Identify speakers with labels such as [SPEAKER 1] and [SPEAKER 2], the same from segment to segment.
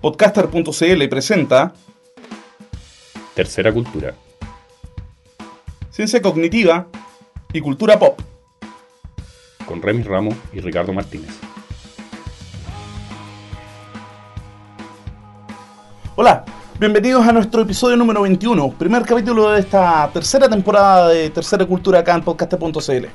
[SPEAKER 1] Podcaster.cl presenta
[SPEAKER 2] Tercera Cultura.
[SPEAKER 1] Ciencia Cognitiva y Cultura Pop.
[SPEAKER 2] Con Remy Ramos y Ricardo Martínez.
[SPEAKER 1] Hola, bienvenidos a nuestro episodio número 21, primer capítulo de esta tercera temporada de Tercera Cultura acá en Podcaster.cl.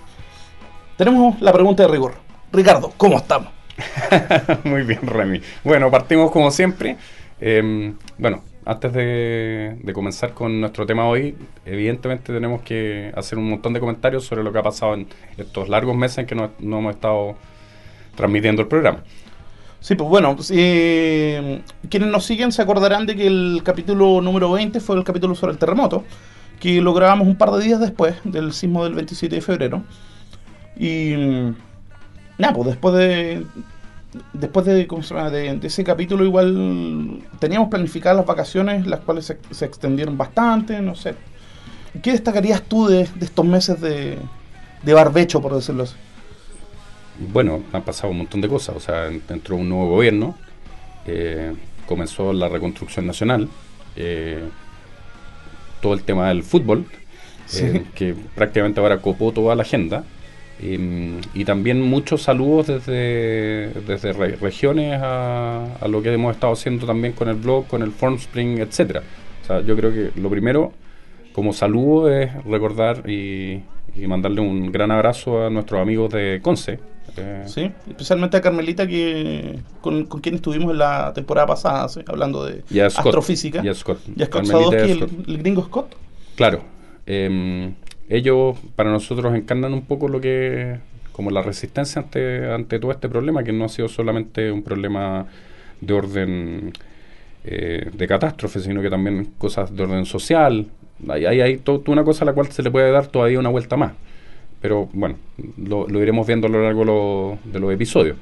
[SPEAKER 1] Tenemos la pregunta de rigor. Ricardo, ¿cómo estamos?
[SPEAKER 2] Muy bien, Remy. Bueno, partimos como siempre. Eh, bueno, antes de, comenzar con nuestro tema hoy, evidentemente tenemos que hacer un montón de comentarios sobre lo que ha pasado en estos largos meses en que no, no hemos estado transmitiendo el programa.
[SPEAKER 1] Sí, pues bueno, eh, quienes nos siguen se acordarán de que el capítulo número 20 fue el capítulo sobre el terremoto, que lo grabamos un par de días después del sismo del 27 de febrero. Y nada, pues después de después de, ¿cómo se llama? de, de ese capítulo igual teníamos planificadas las vacaciones, las cuales se, se, extendieron bastante, no sé. ¿Qué destacarías tú de, de estos meses de, de, barbecho, por decirlo así?
[SPEAKER 2] Bueno, han pasado un montón de cosas, o sea, entró un nuevo gobierno, eh, comenzó la reconstrucción nacional, eh, todo el tema del fútbol, sí. eh, que prácticamente ahora copó toda la agenda, y, y, también muchos saludos desde, desde re regiones a, a, lo que hemos estado haciendo también con el blog, con el Formspring, etcétera. O sea, yo creo que lo primero, como saludo, es recordar y, y mandarle un gran abrazo a nuestros amigos de Conce.
[SPEAKER 1] Eh. Sí, especialmente a Carmelita, que con, con quien estuvimos en la temporada pasada, ¿sí? hablando de
[SPEAKER 2] y Scott,
[SPEAKER 1] astrofísica.
[SPEAKER 2] Y a Scott.
[SPEAKER 1] Y a Scott Sadowski, el, el, gringo Scott.
[SPEAKER 2] Claro. Eh, ellos para nosotros encarnan un poco lo que como la resistencia ante, ante todo este problema que no ha sido solamente un problema de orden eh, de catástrofe sino que también cosas de orden social. Hay, hay, toda una cosa a la cual se le puede dar todavía una vuelta más. Pero bueno lo, iremos viendo a lo largo de los episodios.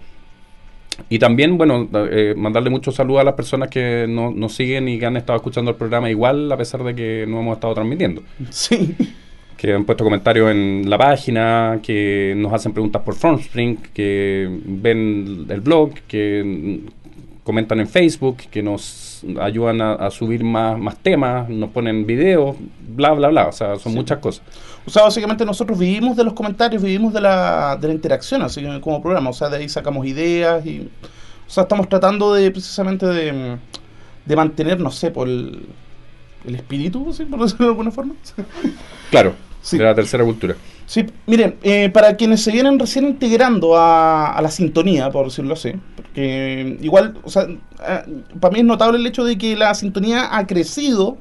[SPEAKER 2] Y también, bueno, eh, mandarle muchos saludos a las personas que no, nos siguen y que han estado escuchando el programa igual, a pesar de que no hemos estado transmitiendo.
[SPEAKER 1] Sí
[SPEAKER 2] que han puesto comentarios en la página, que nos hacen preguntas por Formspring, que ven el blog, que comentan en Facebook, que nos ayudan a, a subir más, más, temas, nos ponen videos, bla, bla, bla. O sea, son sí. muchas cosas.
[SPEAKER 1] O sea, básicamente nosotros vivimos de los comentarios, vivimos de la, de la interacción, así como programa. O sea, de ahí sacamos ideas y... O sea, estamos tratando de precisamente de, de mantener, no sé, por el, el espíritu, ¿sí? por decirlo de alguna forma.
[SPEAKER 2] Claro, sí. de la tercera cultura.
[SPEAKER 1] Sí, miren, eh, para quienes se vienen recién integrando a, a, la sintonía, por decirlo así, porque igual, o sea, eh, para mí es notable el hecho de que la sintonía ha crecido,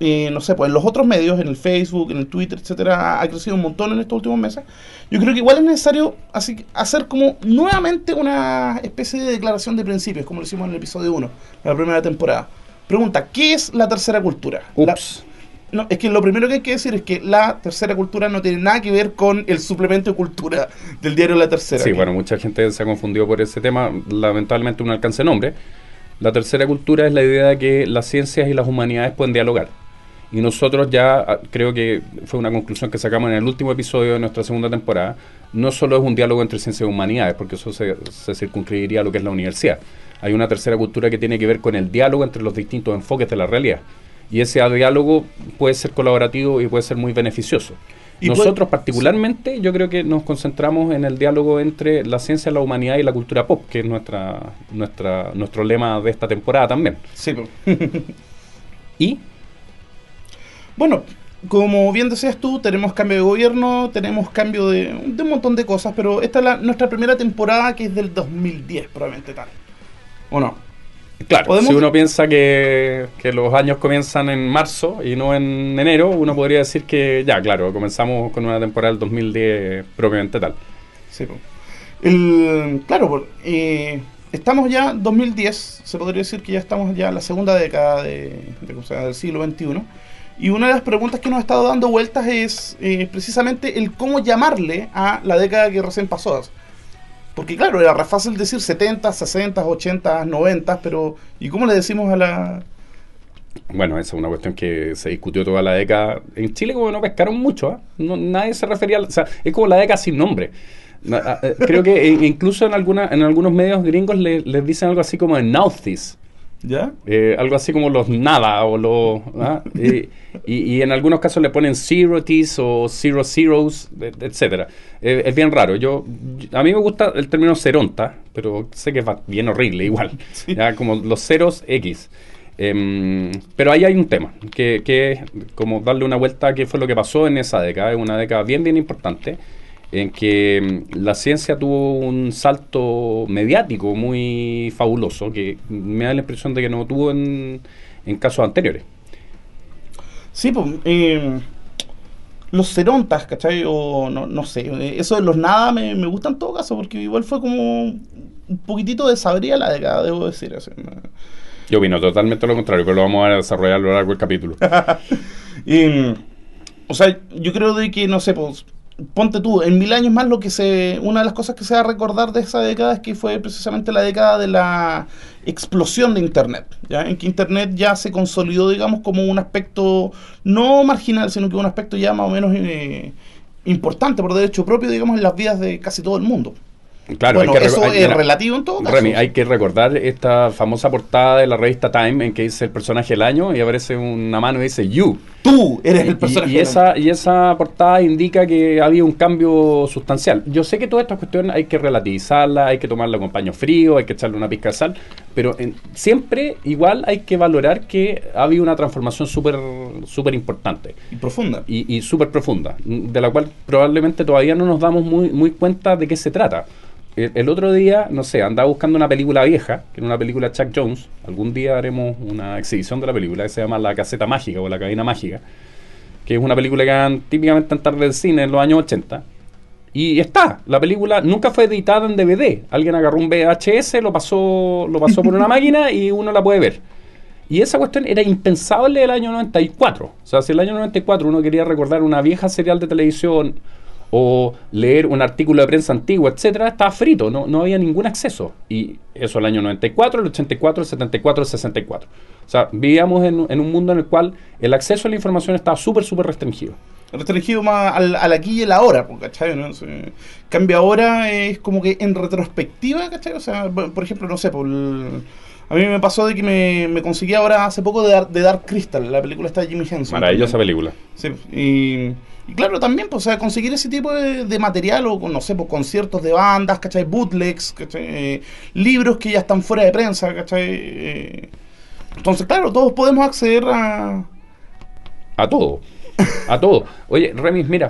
[SPEAKER 1] eh, no sé, pues en los otros medios, en el Facebook, en el Twitter, etcétera, ha crecido un montón en estos últimos meses. Yo creo que igual es necesario así, hacer como nuevamente una especie de declaración de principios, como lo hicimos en el episodio 1, de la primera temporada. Pregunta, ¿qué es la tercera cultura?
[SPEAKER 2] Ups.
[SPEAKER 1] La, no, es que lo primero que hay que decir es que la tercera cultura no tiene nada que ver con el suplemento de cultura del diario La Tercera.
[SPEAKER 2] Sí, bueno, mucha gente se ha confundido por ese tema. Lamentablemente no alcanza nombre. La tercera cultura es la idea de que las ciencias y las humanidades pueden dialogar. Y nosotros ya, creo que fue una conclusión que sacamos en el último episodio de nuestra segunda temporada, no solo es un diálogo entre ciencias y humanidades, porque eso se, se circunscribiría a lo que es la universidad. Hay una tercera cultura que tiene que ver con el diálogo entre los distintos enfoques de la realidad y ese diálogo puede ser colaborativo y puede ser muy beneficioso. ¿Y Nosotros puede, particularmente sí. yo creo que nos concentramos en el diálogo entre la ciencia, la humanidad y la cultura pop, que es nuestra, nuestra nuestro lema de esta temporada también.
[SPEAKER 1] Sí.
[SPEAKER 2] ¿Y?
[SPEAKER 1] Bueno, como bien decías tú, tenemos cambio de gobierno, tenemos cambio de, de un montón de cosas, pero esta es la, nuestra primera temporada que es del 2010, probablemente tal. ¿O no?
[SPEAKER 2] Claro, si uno piensa que, que, los años comienzan en marzo y no en enero, uno podría decir que ya, claro, comenzamos con una temporada del 2010 propiamente tal.
[SPEAKER 1] Sí, el, claro, eh, estamos ya 2010, se podría decir que ya estamos ya en la segunda década de, de, o sea, del siglo XXI. Y una de las preguntas que nos ha estado dando vueltas es eh, precisamente el cómo llamarle a la década que recién pasó. Porque claro, era fácil decir 70, 60, 80, 90, pero ¿y cómo le decimos a la...?
[SPEAKER 2] Bueno, esa es una cuestión que se discutió toda la década. En Chile como no pescaron mucho, ¿eh? no, nadie se refería... O sea, es como la década sin nombre. Creo que incluso en, alguna, en algunos medios gringos le, les dicen algo así como el Nauthis.
[SPEAKER 1] ¿Ya?
[SPEAKER 2] Eh, algo así como los nada o los... ¿ah? y, y, en algunos casos le ponen zeroties o zero zeros, etcétera. Eh, es bien raro. Yo, a mí me gusta el término ceronta, pero sé que es bien horrible igual. ¿ya? Como los ceros X. Em, pero ahí hay un tema, que, que es como darle una vuelta a qué fue lo que pasó en esa década. Es una década bien, bien importante en que mm, la ciencia tuvo un salto mediático muy fabuloso, que me da la impresión de que no tuvo en, casos anteriores.
[SPEAKER 1] Sí, pues, eh, los cerontas, ¿cachai? O no, no sé, eso de los nada me, me gusta en todo caso, porque igual fue como un poquitito de sabría la década, debo decir.
[SPEAKER 2] Yo vino totalmente lo contrario, pero lo vamos a desarrollar a lo largo del capítulo.
[SPEAKER 1] o sea, yo creo de que, no sé, pues ponte tú, en mil años más lo que se, una de las cosas que se va a recordar de esa década es que fue precisamente la década de la explosión de Internet, ¿ya? en que Internet ya se consolidó, digamos, como un aspecto no marginal, sino que un aspecto ya más o menos eh, importante por derecho propio, digamos, en las vidas de casi todo el mundo.
[SPEAKER 2] Claro,
[SPEAKER 1] bueno, eso es relativo en todo caso.
[SPEAKER 2] Remy, hay que recordar esta famosa portada de la revista Time en que dice el personaje del año y aparece una mano y dice You.
[SPEAKER 1] Tú eres el personaje
[SPEAKER 2] y, y esa, Y esa portada indica que ha habido un cambio sustancial. Yo sé que todas estas cuestiones hay que relativizarlas, hay que tomarla con paño frío, hay que echarle una pizca de sal, pero siempre igual hay que valorar que ha habido una transformación súper súper importante.
[SPEAKER 1] Y profunda.
[SPEAKER 2] Y, y súper profunda, de la cual probablemente todavía no nos damos muy, muy cuenta de qué se trata el, otro día, no sé, andaba buscando una película vieja, que era una película de Chuck Jones. Algún día haremos una exhibición de la película que se llama La Caseta Mágica o La Cabina Mágica, que es una película que dan típicamente en tarde del cine en los años 80. Y está, la película nunca fue editada en DVD. Alguien agarró un VHS, lo pasó, lo pasó por una máquina y uno la puede ver. Y esa cuestión era impensable el año 94. O sea, si el año 94 uno quería recordar una vieja serial de televisión o leer un artículo de prensa antiguo, etcétera, estaba frito, no, no había ningún acceso. Y eso el año 94, el 84, el 74, el 64. O sea, vivíamos en, en un mundo en el cual el acceso a la información estaba súper, súper restringido.
[SPEAKER 1] Restringido más al, al, aquí y el ahora, ¿cachai? ¿no? cambio ahora es como que en retrospectiva, ¿cachai? O sea, por ejemplo, no sé, por a mí me pasó de que me, me conseguí ahora hace poco de, de Dark Crystal, la película está de Jimmy Henson.
[SPEAKER 2] Maravillosa película.
[SPEAKER 1] Sí, y y claro, también, pues, sea, conseguir ese tipo de, material o, no sé, pues, conciertos de bandas, ¿cachai? Bootlegs, ¿cachai? Eh, libros que ya están fuera de prensa, ¿cachai? Eh, entonces, claro, todos podemos acceder a...
[SPEAKER 2] A todo a todo. Oye, Remis, mira,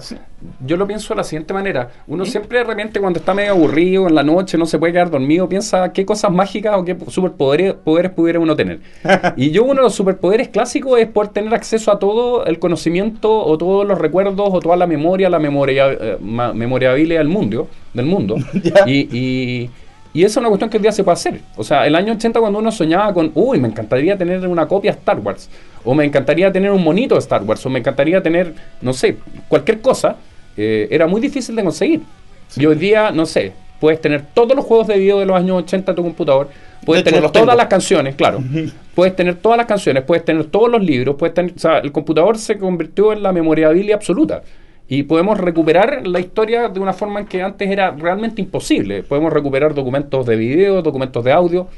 [SPEAKER 2] yo lo pienso de la siguiente manera. Uno siempre de repente cuando está medio aburrido en la noche, no se puede quedar dormido, piensa qué cosas mágicas o qué superpoderes poderes pudiera uno tener. y yo uno de los superpoderes clásicos es poder tener acceso a todo el conocimiento o todos los recuerdos o toda la memoria, la memoria, eh, memoriabilidad del mundo, del mundo. y y esa es una cuestión que hoy día se puede hacer. O sea, el año 80 cuando uno soñaba con, uy, me encantaría tener una copia de Star Wars, o me encantaría tener un monito de Star Wars, o me encantaría tener, no sé, cualquier cosa, eh, era muy difícil de conseguir. Y hoy día, no sé, puedes tener todos los juegos de video de los años 80 en tu computador, puedes tener todas las canciones, claro, puedes tener todas las canciones, puedes tener todos los libros, puedes tener, o sea, el computador se convirtió en la memoriabilidad absoluta y podemos recuperar la historia de una forma en que antes era realmente imposible. Podemos recuperar documentos de video, documentos de audio. O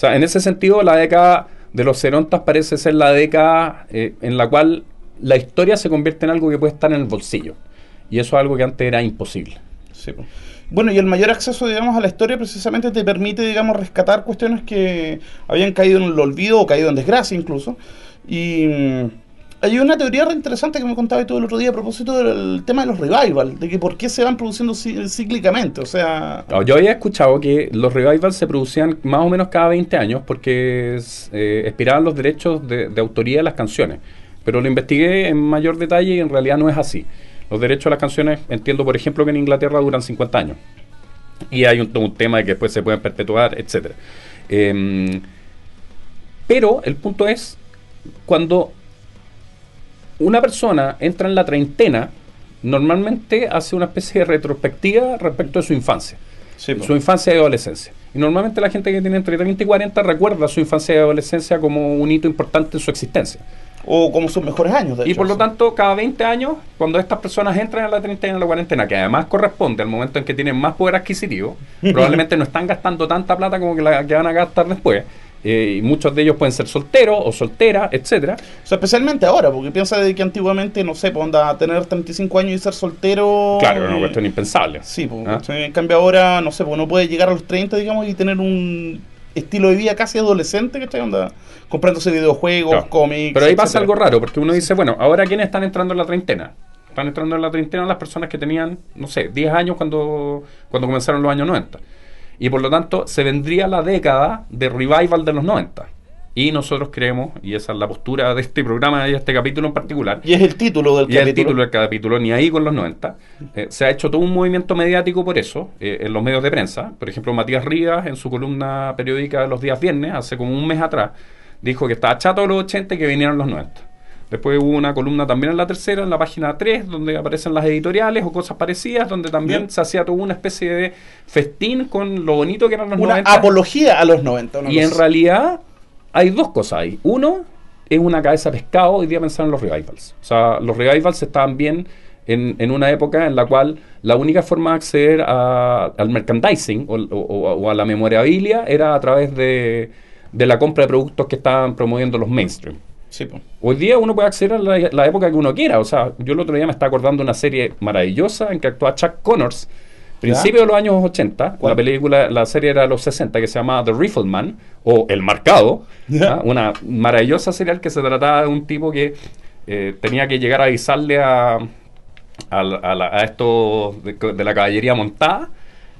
[SPEAKER 2] sea, en ese sentido, la década de los Cerontas parece ser la década eh, en la cual la historia se convierte en algo que puede estar en el bolsillo. Y eso es algo que antes era imposible.
[SPEAKER 1] Bueno, y el mayor acceso, digamos, a la historia precisamente te permite, digamos, rescatar cuestiones que habían caído en el olvido o caído en desgracia incluso. Y mm, hay una teoría re interesante que me contaba todo el otro día a propósito del tema de los revivals, de que por qué se van produciendo cíclicamente, o sea...
[SPEAKER 2] yo había escuchado que los revivals se producían más o menos cada 20 años porque eh, expiraban los derechos de, autoría de las canciones, pero lo investigué en mayor detalle y en realidad no es así. Los derechos de las canciones, entiendo por ejemplo que en Inglaterra duran 50 años y hay un, tema de que después se pueden perpetuar, etcétera. Em, pero el punto es cuando una persona entra en la treintena, normalmente hace una especie de retrospectiva respecto a su infancia. su infancia y adolescencia. Y normalmente la gente que tiene entre 30 y 40 recuerda su infancia y adolescencia como un hito importante en su existencia.
[SPEAKER 1] O como sus mejores años,
[SPEAKER 2] de Y por lo tanto, cada 20 años, cuando estas personas entran en la treintena y en la cuarentena, que además corresponde al momento en que tienen más poder adquisitivo, probablemente no están gastando tanta plata como que la que van a gastar después, eh, y muchos de ellos pueden ser solteros o solteras, etcétera.
[SPEAKER 1] O sea, especialmente ahora, porque piensa de que antiguamente, no sé, pues onda, tener 35 años y ser soltero...
[SPEAKER 2] Claro, era una
[SPEAKER 1] eh,
[SPEAKER 2] cuestión impensable.
[SPEAKER 1] Sí, pues,
[SPEAKER 2] ¿Ah?
[SPEAKER 1] en cambio ahora, no sé, pues uno puede llegar a los 30, digamos, y tener un estilo de vida casi adolescente, ¿cachai? Onda, comprándose videojuegos,
[SPEAKER 2] Claro.
[SPEAKER 1] cómics...
[SPEAKER 2] Pero ahí pasa algo raro, porque uno dice, bueno, ahora quiénes están entrando en la treintena. Están entrando en la treintena las personas que tenían, no sé, 10 años cuando, cuando comenzaron los años 90. Y por lo tanto, se vendría la década de revival de los 90. Y nosotros creemos, y esa es la postura de este programa y de este capítulo en particular,
[SPEAKER 1] Y es el título del
[SPEAKER 2] y el
[SPEAKER 1] capítulo.
[SPEAKER 2] título del capítulo, ni ahí con los 90. Eh, se ha hecho todo un movimiento mediático por eso, eh, en los medios de prensa. Por ejemplo, Matías Rivas, en su columna periódica de los días viernes, hace como un mes atrás, dijo que estaba chato de los 80 y que vinieron los 90. Después hubo una columna también en la tercera, en la página 3, donde aparecen las editoriales o cosas parecidas, donde también
[SPEAKER 1] Bien.
[SPEAKER 2] se hacía toda una especie de festín con lo bonito que eran los
[SPEAKER 1] Una
[SPEAKER 2] 90.
[SPEAKER 1] apología a los 90. una
[SPEAKER 2] Y en realidad hay dos cosas ahí. Uno es una cabeza de pescado hoy día pensar en los revivals. O sea, los revivals estaban bien en, en una época en la cual la única forma de acceder a- al merchandising o, o- o a la memorabilia era a través de, de la compra de productos que estaban promoviendo los mainstream.
[SPEAKER 1] Sí, pues.
[SPEAKER 2] Hoy día uno puede acceder a la, la época que uno quiera. O sea, yo el otro día me estaba acordando de una serie maravillosa en que actúa Chuck Connors, principio de los años 80.
[SPEAKER 1] ¿Cuál?
[SPEAKER 2] La película, la serie era de los 60, que se llamaba The Rifleman o El Marcado.
[SPEAKER 1] Ya.
[SPEAKER 2] Una maravillosa serial que se trataba de un tipo que eh, tenía que llegar a avisarle a, a, a la- a estos de, de la caballería montada.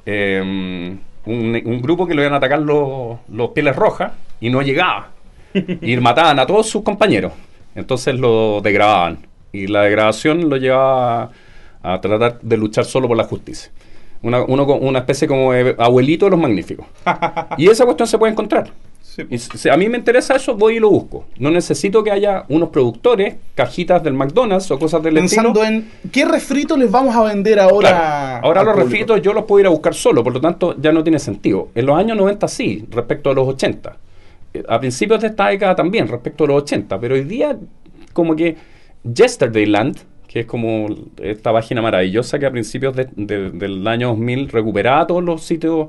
[SPEAKER 2] eh, un, un grupo que lo iban a atacar los, los pieles rojas y no llegaba y mataban a todos sus compañeros. Entonces lo degradaban. Y la degradación lo llevaba a, a tratar de luchar solo por la justicia. Una, uno una especie como de abuelito de los magníficos. y esa cuestión se puede encontrar.
[SPEAKER 1] Sí,
[SPEAKER 2] Y si a mí me interesa eso, voy y lo busco. No necesito que haya unos productores, cajitas del McDonald's o cosas del
[SPEAKER 1] Pensando
[SPEAKER 2] estilo.
[SPEAKER 1] en qué refrito les vamos a vender ahora.
[SPEAKER 2] Claro. Ahora los
[SPEAKER 1] público?
[SPEAKER 2] refritos yo los puedo ir a buscar solo, por lo tanto ya no tiene sentido. En los años 90 sí, respecto a los 80. A principios de esta década también, respecto a los 80. Pero hoy día, como que Yesterdayland, que es como esta página maravillosa que a principios de- de- del año 2000 recuperaba todos los sitios,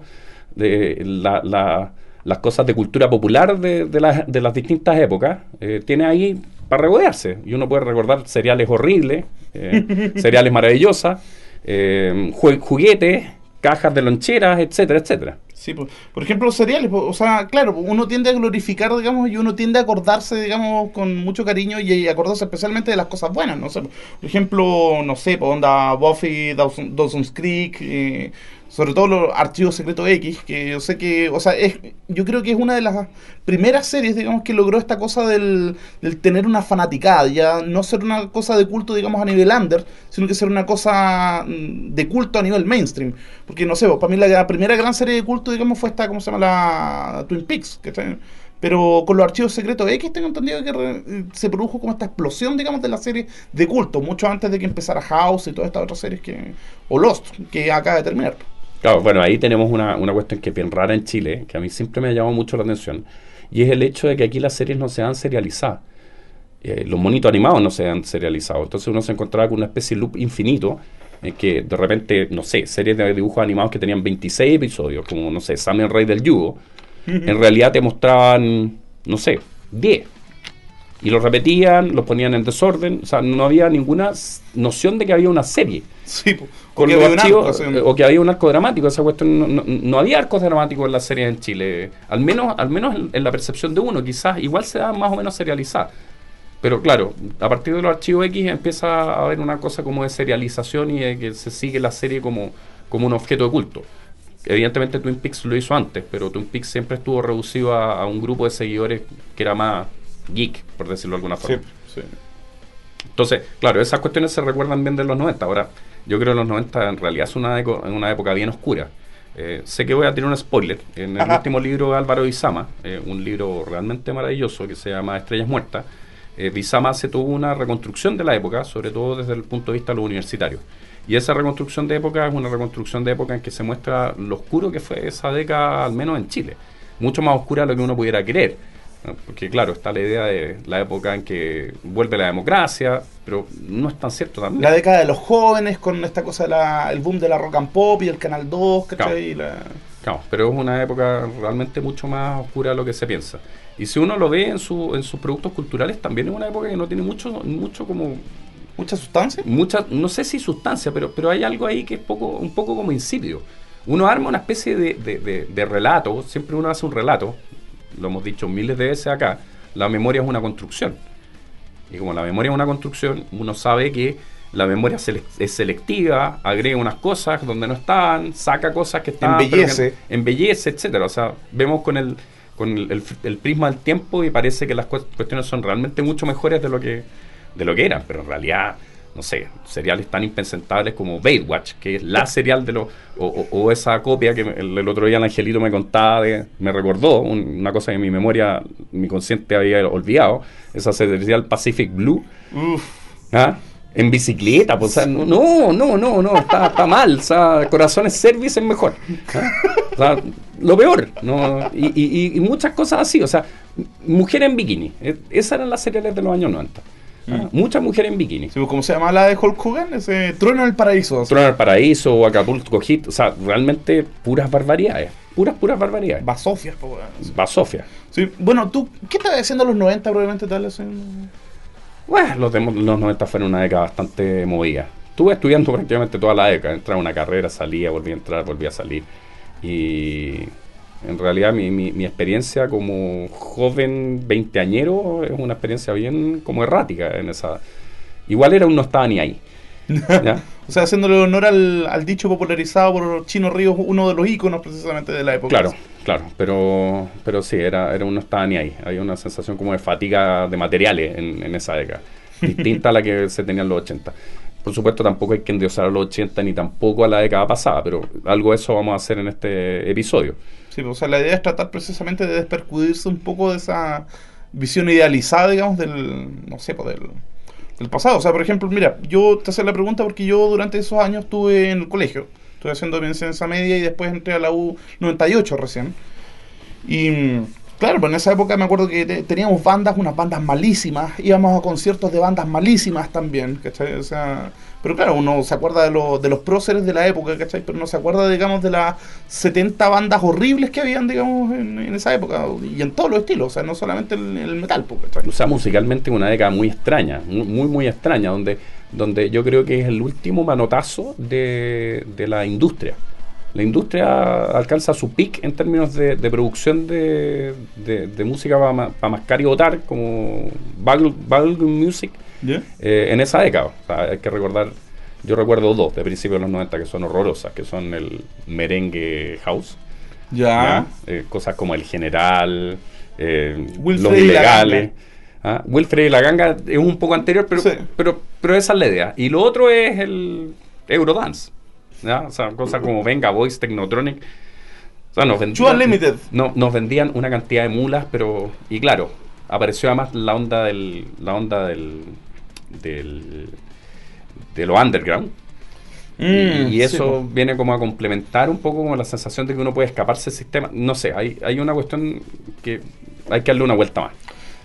[SPEAKER 2] de la- la- las cosas de cultura popular de, de las- de las distintas épocas, eh, tiene ahí para regodearse. Y uno puede recordar seriales horribles, eh, seriales maravillosas, eh, juguetes, cajas de loncheras, etcétera, etcétera.
[SPEAKER 1] Sí, pues, por ejemplo, los cereales, o sea, claro, uno tiende a glorificar, digamos, y uno tiende a acordarse, digamos, con mucho cariño y, y acordarse especialmente de las cosas buenas, no sé, por ejemplo, no sé, pues, onda Buffy, Dawson- Dawson's Creek, eh, sobre todo los archivos secretos X, que yo sé que, o sea, es, yo creo que es una de las primeras series, digamos, que logró esta cosa del, tener una fanaticada, ya no ser una cosa de culto, digamos, a nivel under, sino que ser una cosa mm, de culto a nivel mainstream. Porque, no sé, pues, para mí la primera gran serie de culto, digamos, fue esta, ¿cómo se llama? La Twin Peaks, ¿cachai? Pero con los archivos secretos X tengo entendido que se produjo como esta explosión, digamos, de la serie de culto, mucho antes de que empezara House y todas estas otras series que... o Lost, que acaba de terminar.
[SPEAKER 2] Claro, bueno, ahí tenemos una, una cuestión que es bien rara en Chile, que a mí siempre me ha llamado mucho la atención, y es el hecho de que aquí las series no se han serializado. Eh, los monitos animados no se han serializado. Entonces uno se encontraba con una especie de loop infinito, en que de repente, no sé, series de dibujos animados que tenían 26 episodios, como, no sé, Sam el Rey del Yugo, en realidad te mostraban, no sé, 10. Y los repetían, los ponían en desorden, o sea, no había ninguna noción de que había una serie
[SPEAKER 1] Sí, un
[SPEAKER 2] o que había un arco dramático esa cuestión no, no- no había arcos dramáticos en las series en Chile al menos al menos en, en la percepción de uno quizás igual se da más o menos serializada pero claro a partir de los archivos X empieza a haber una cosa como de serialización y de que se sigue la serie como como un objeto de culto evidentemente Twin Peaks lo hizo antes pero Twin Peaks siempre estuvo reducido a, a un grupo de seguidores que era más geek por decirlo de alguna
[SPEAKER 1] Sí,
[SPEAKER 2] forma
[SPEAKER 1] sí.
[SPEAKER 2] entonces, claro, esas cuestiones se recuerdan bien de los 90. Ahora, yo creo que los 90 en realidad es una, una época bien oscura. Eh, sé que voy a tener un spoiler. En el
[SPEAKER 1] Ajá.
[SPEAKER 2] último libro de Álvaro Izama, eh, un libro realmente maravilloso que se llama Estrellas Muertas, eh, Bizama se tuvo una reconstrucción de la época, sobre todo desde el punto de vista de los universitarios. Y esa reconstrucción de época es una reconstrucción de época en que se muestra lo oscuro que fue esa década, al menos en Chile. Mucho más oscura de lo que uno pudiera creer. Porque claro, está la idea de la época en que vuelve la democracia, pero no es tan cierto también.
[SPEAKER 1] La década de los jóvenes con esta cosa, de la, el boom de la rock and pop y el Canal 2, ¿cachai? Y la-
[SPEAKER 2] Claro, pero es una época realmente mucho más oscura de lo que se piensa. Y si uno lo ve en, su, en sus productos culturales, también es una época que no tiene mucho, mucho como
[SPEAKER 1] ¿Mucha sustancia?
[SPEAKER 2] mucha, no sé si sustancia, pero, pero hay algo ahí que es poco, un poco como insípido. Uno arma una especie de, de- de- de relato, siempre uno hace un relato, lo hemos dicho miles de veces acá, la memoria es una construcción. Y como la memoria es una construcción, uno sabe que la memoria es selectiva, agrega unas cosas donde no estaban, saca cosas que están...
[SPEAKER 1] Embellece.
[SPEAKER 2] que- embellece, etcétera. O sea, vemos con el con el, el- el prisma del tiempo y parece que las cues- cuestiones son realmente mucho mejores de lo que de lo que eran, pero en realidad, no sé, seriales tan impresentables como Baywatch, que es la serial de lo o, o- o esa copia que el, el otro día el angelito me contaba, de, me recordó un- una cosa que mi memoria, mi consciente había olvidado, esa serial Pacific Blue,
[SPEAKER 1] Uf.
[SPEAKER 2] ¿ah? En bicicleta, pues, o sea, no, no, no, no, está, está mal, o sea, Corazones Service es mejor. ¿ah? O sea, lo peor, ¿no? Y, y- y muchas cosas así, o sea, mujer en bikini, eh, esas eran las seriales de los años 90. ¿Ah? Muchas mujeres en bikini.
[SPEAKER 1] Sí, ¿Cómo se llama la de Hulk Hogan? Ese Trueno en el Paraíso.
[SPEAKER 2] Trono del Paraíso o Acapulco Hit, o sea, realmente puras barbaridades, puras, puras barbaridades.
[SPEAKER 1] Basofias,
[SPEAKER 2] Sofía.
[SPEAKER 1] Sí, bueno, ¿tú qué estabas haciendo en los 90 probablemente tal? Así?
[SPEAKER 2] Bueno, los, de- los 90 fueron una década bastante movida. Estuve estudiando prácticamente toda la década. Entraba a una carrera, salía, volvía a entrar, volvía a salir. Y en realidad mi, mi, mi experiencia como joven veinteañero es una experiencia bien como errática en esa... Igual era un no estaba ni ahí. ¿ya?
[SPEAKER 1] O sea, haciéndole honor al, al dicho popularizado por Chino Ríos, uno de los íconos precisamente de la época.
[SPEAKER 2] Claro, claro, pero, pero sí, era, era un no estaba ni ahí. Hay una sensación como de fatiga de materiales en, en esa década, distinta a la que se tenía en los 80. Por supuesto, tampoco hay que endiosar a los 80 ni tampoco a la década pasada, pero algo de eso vamos a hacer en este episodio.
[SPEAKER 1] Pues, o sea, la idea es tratar precisamente de despercudirse un poco de esa visión idealizada, digamos, del, no sé, pues, del, del pasado. O sea, por ejemplo, mira, yo te hacía la pregunta porque yo durante esos años estuve en el colegio. Estuve haciendo mi enseñanza media y después entré a la U 98 recién. Y claro, pues en esa época me acuerdo que te- teníamos bandas, unas bandas malísimas, íbamos a conciertos de bandas malísimas también, ¿cachai? O sea, pero claro, uno se acuerda de, los de los próceres de la época, ¿cachai? Pero no se acuerda, digamos, de las 70 bandas horribles que habían, digamos, en, esa época, y en todos los estilos, o sea, no solamente el, el metal, pues, ¿cachai?
[SPEAKER 2] O sea, musicalmente una década muy extraña, muy, muy, extraña, donde, donde yo creo que es el último manotazo de, de la industria. La industria alcanza su peak en términos de, producción de, música para mascar y votar, como Bagel Music, Eh, en esa década. O sea, hay que recordar, yo recuerdo dos de principios de los 90 que son horrorosas, que son el merengue house,
[SPEAKER 1] Ya.
[SPEAKER 2] Eh, cosas como el general, eh, los ilegales. ¿ah? Wilfred y la ganga es un poco anterior, pero,
[SPEAKER 1] Sí.
[SPEAKER 2] pero, pero esa es la idea. Y lo otro es el Eurodance. ¿ya? O sea, cosas como Venga Voice, Technotronic. O sea, nos
[SPEAKER 1] True Unlimited.
[SPEAKER 2] no, nos vendían una cantidad de mulas, pero. Y claro, apareció además la onda del. La onda del. Del de lo underground. Y-
[SPEAKER 1] Mm,
[SPEAKER 2] y eso viene como a complementar un poco como la sensación de que uno puede escaparse del sistema. No sé, hay, hay una cuestión que hay que darle una vuelta más.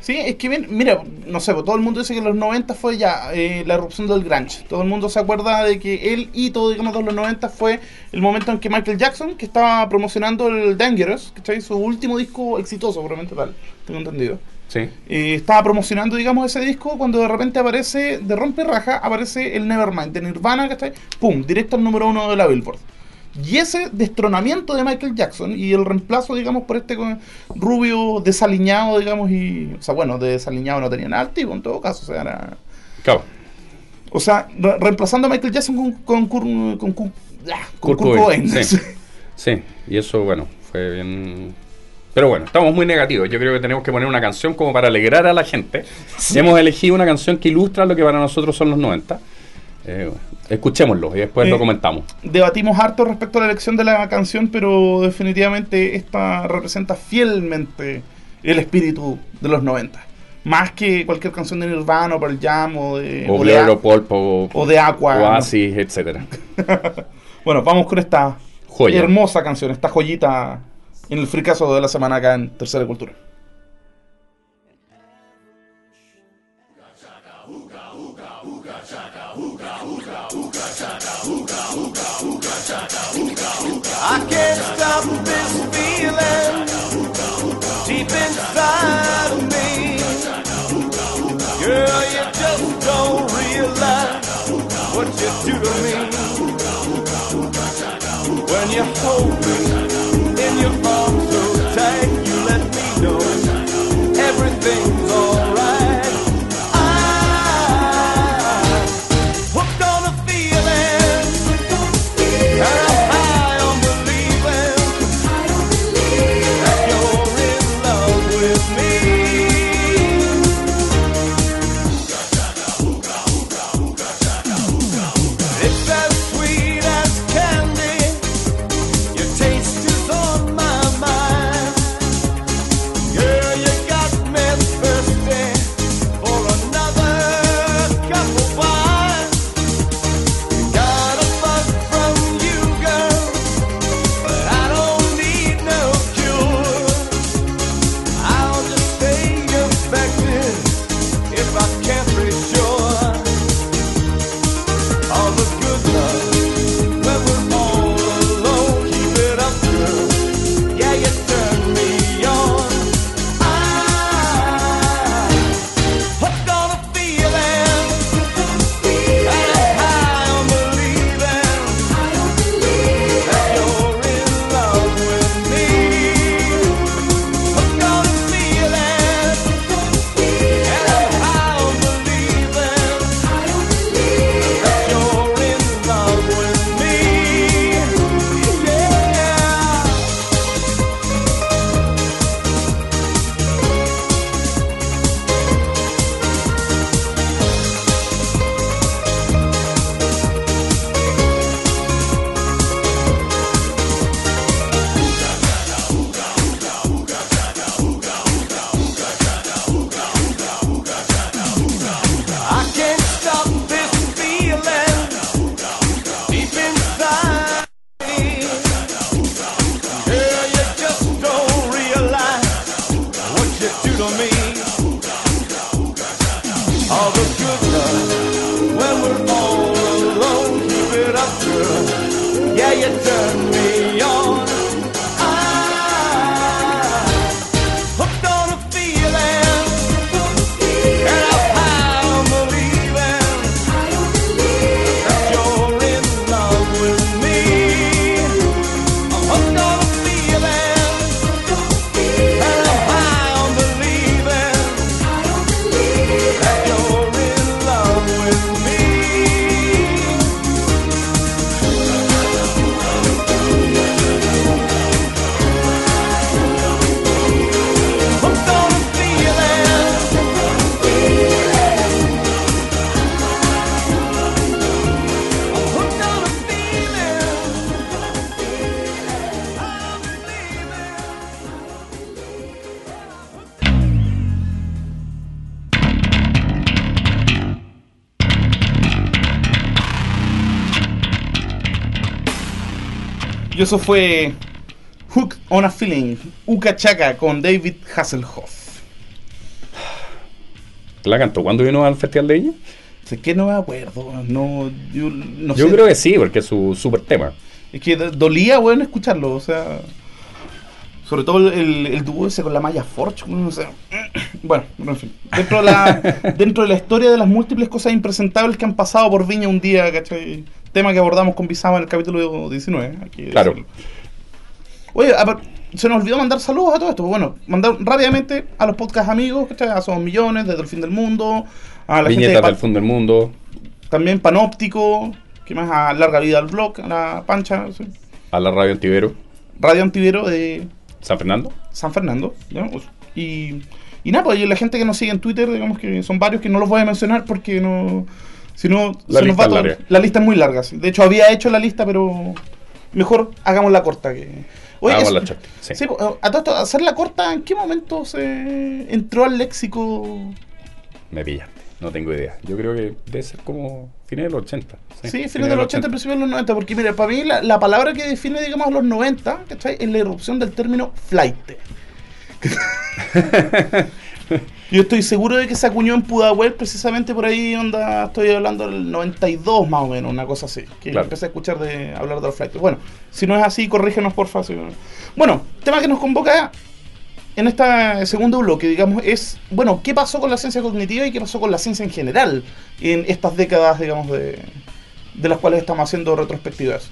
[SPEAKER 1] Sí, es que bien, mira, no sé, todo el mundo dice que en los 90 fue ya eh, la erupción del grunge. Todo el mundo se acuerda de que el hito, digamos, de los 90 fue el momento en que Michael Jackson, que estaba promocionando el Dangerous, ¿cachai? Su último disco exitoso, probablemente tal, tengo entendido.
[SPEAKER 2] ¿Sí?
[SPEAKER 1] Eh, estaba promocionando, digamos, ese disco cuando de repente aparece, de rompe raja, aparece el Nevermind de Nirvana, ¿cachai? Pum, directo al número uno de la Billboard. Y ese destronamiento de Michael Jackson y el reemplazo, digamos, por este con- rubio desaliñado, digamos, y. O sea, bueno, de desaliñado no tenía nada activo en todo caso, o sea, era.
[SPEAKER 2] Claro.
[SPEAKER 1] O sea, re- reemplazando a Michael Jackson con, con, Kurt- con, Kurt- ah, con
[SPEAKER 2] Kurt
[SPEAKER 1] Kurt
[SPEAKER 2] Cobain,
[SPEAKER 1] Cobain.
[SPEAKER 2] sí. Sí, y eso, bueno, fue bien. Pero bueno, estamos muy negativos. Yo creo que tenemos que poner una canción como para alegrar a la gente. Hemos elegido una canción que ilustra lo que para nosotros son los 90. Eh, escuchémoslo y después
[SPEAKER 1] Eh,
[SPEAKER 2] lo comentamos.
[SPEAKER 1] Debatimos harto respecto a la elección de la canción, pero definitivamente esta representa fielmente el espíritu de los 90. Más que cualquier canción de Nirvana o Pearl Jam o de,
[SPEAKER 2] O
[SPEAKER 1] o de, A-
[SPEAKER 2] o
[SPEAKER 1] de Aqua. ¿no?
[SPEAKER 2] Oasis, etcétera.
[SPEAKER 1] Bueno, vamos con esta
[SPEAKER 2] Joya.
[SPEAKER 1] hermosa canción, esta joyita en el fricazo de la semana acá en Tercera Cultura. Eso fue Hook on a Feeling, Uka Chaka con David Hasselhoff.
[SPEAKER 2] ¿La cantó cuando vino al Festival de Viña?
[SPEAKER 1] Sé que no me acuerdo. No, yo no
[SPEAKER 2] Yo
[SPEAKER 1] sé.
[SPEAKER 2] creo que sí, porque es su super tema.
[SPEAKER 1] Es que do- dolía, weón, escucharlo. O sea. Sobre todo el, el dúo ese con la Maya Forge. weón, O sea, bueno, bueno, en fin. Dentro de, la, dentro de la historia de las múltiples cosas impresentables que han pasado por Viña un día, ¿cachai? Tema que abordamos con Bizama en el capítulo 19. hay que
[SPEAKER 2] Claro.
[SPEAKER 1] decirlo. Oye, se nos olvidó mandar saludos a todo esto. Bueno, mandar rápidamente a los podcast amigos, ¿cachai? A Somos Millones, desde el fin del mundo. A la gente de
[SPEAKER 2] Viñetas
[SPEAKER 1] Pa-
[SPEAKER 2] del Fondo del Mundo,
[SPEAKER 1] también Panóptico. ¿Qué más? A Larga Vida al Blog, a la Pancha. sí.
[SPEAKER 2] a la Radio Antivero,
[SPEAKER 1] Radio Antivero de
[SPEAKER 2] San Fernando.
[SPEAKER 1] San Fernando. Y, y nada, pues y la gente que nos sigue en Twitter, digamos que son varios que no los voy a mencionar porque no. Si no,
[SPEAKER 2] La
[SPEAKER 1] se nos
[SPEAKER 2] lista
[SPEAKER 1] va
[SPEAKER 2] es
[SPEAKER 1] todo-
[SPEAKER 2] larga.
[SPEAKER 1] La lista es muy larga. sí. De hecho, había hecho la lista, pero mejor hagamos la corta. Que... Oye,
[SPEAKER 2] Hagamos la chorta, sí.
[SPEAKER 1] sí, a todo esto, hacer la corta, ¿en qué momento se entró al léxico?
[SPEAKER 2] Me pillaste, no tengo idea. Yo creo que debe ser como fines de los 80.
[SPEAKER 1] Sí, fines de los 80, principios de los 90, porque mira, para mí la, la palabra que define, digamos, los 90, ¿cachai? Es la irrupción del término flight. Yo estoy seguro de que se acuñó en Pudahuel precisamente por ahí, onda, estoy hablando del 92 más o menos, una cosa así, que
[SPEAKER 2] Claro.
[SPEAKER 1] empecé a escuchar de hablar de los flights. Bueno, si no es así, corrígenos por favor. Bueno, tema que nos convoca en este segundo bloque, digamos, es, bueno, ¿qué pasó con la ciencia cognitiva y qué pasó con la ciencia en general en estas décadas, digamos, de, de las cuales estamos haciendo retrospectivas?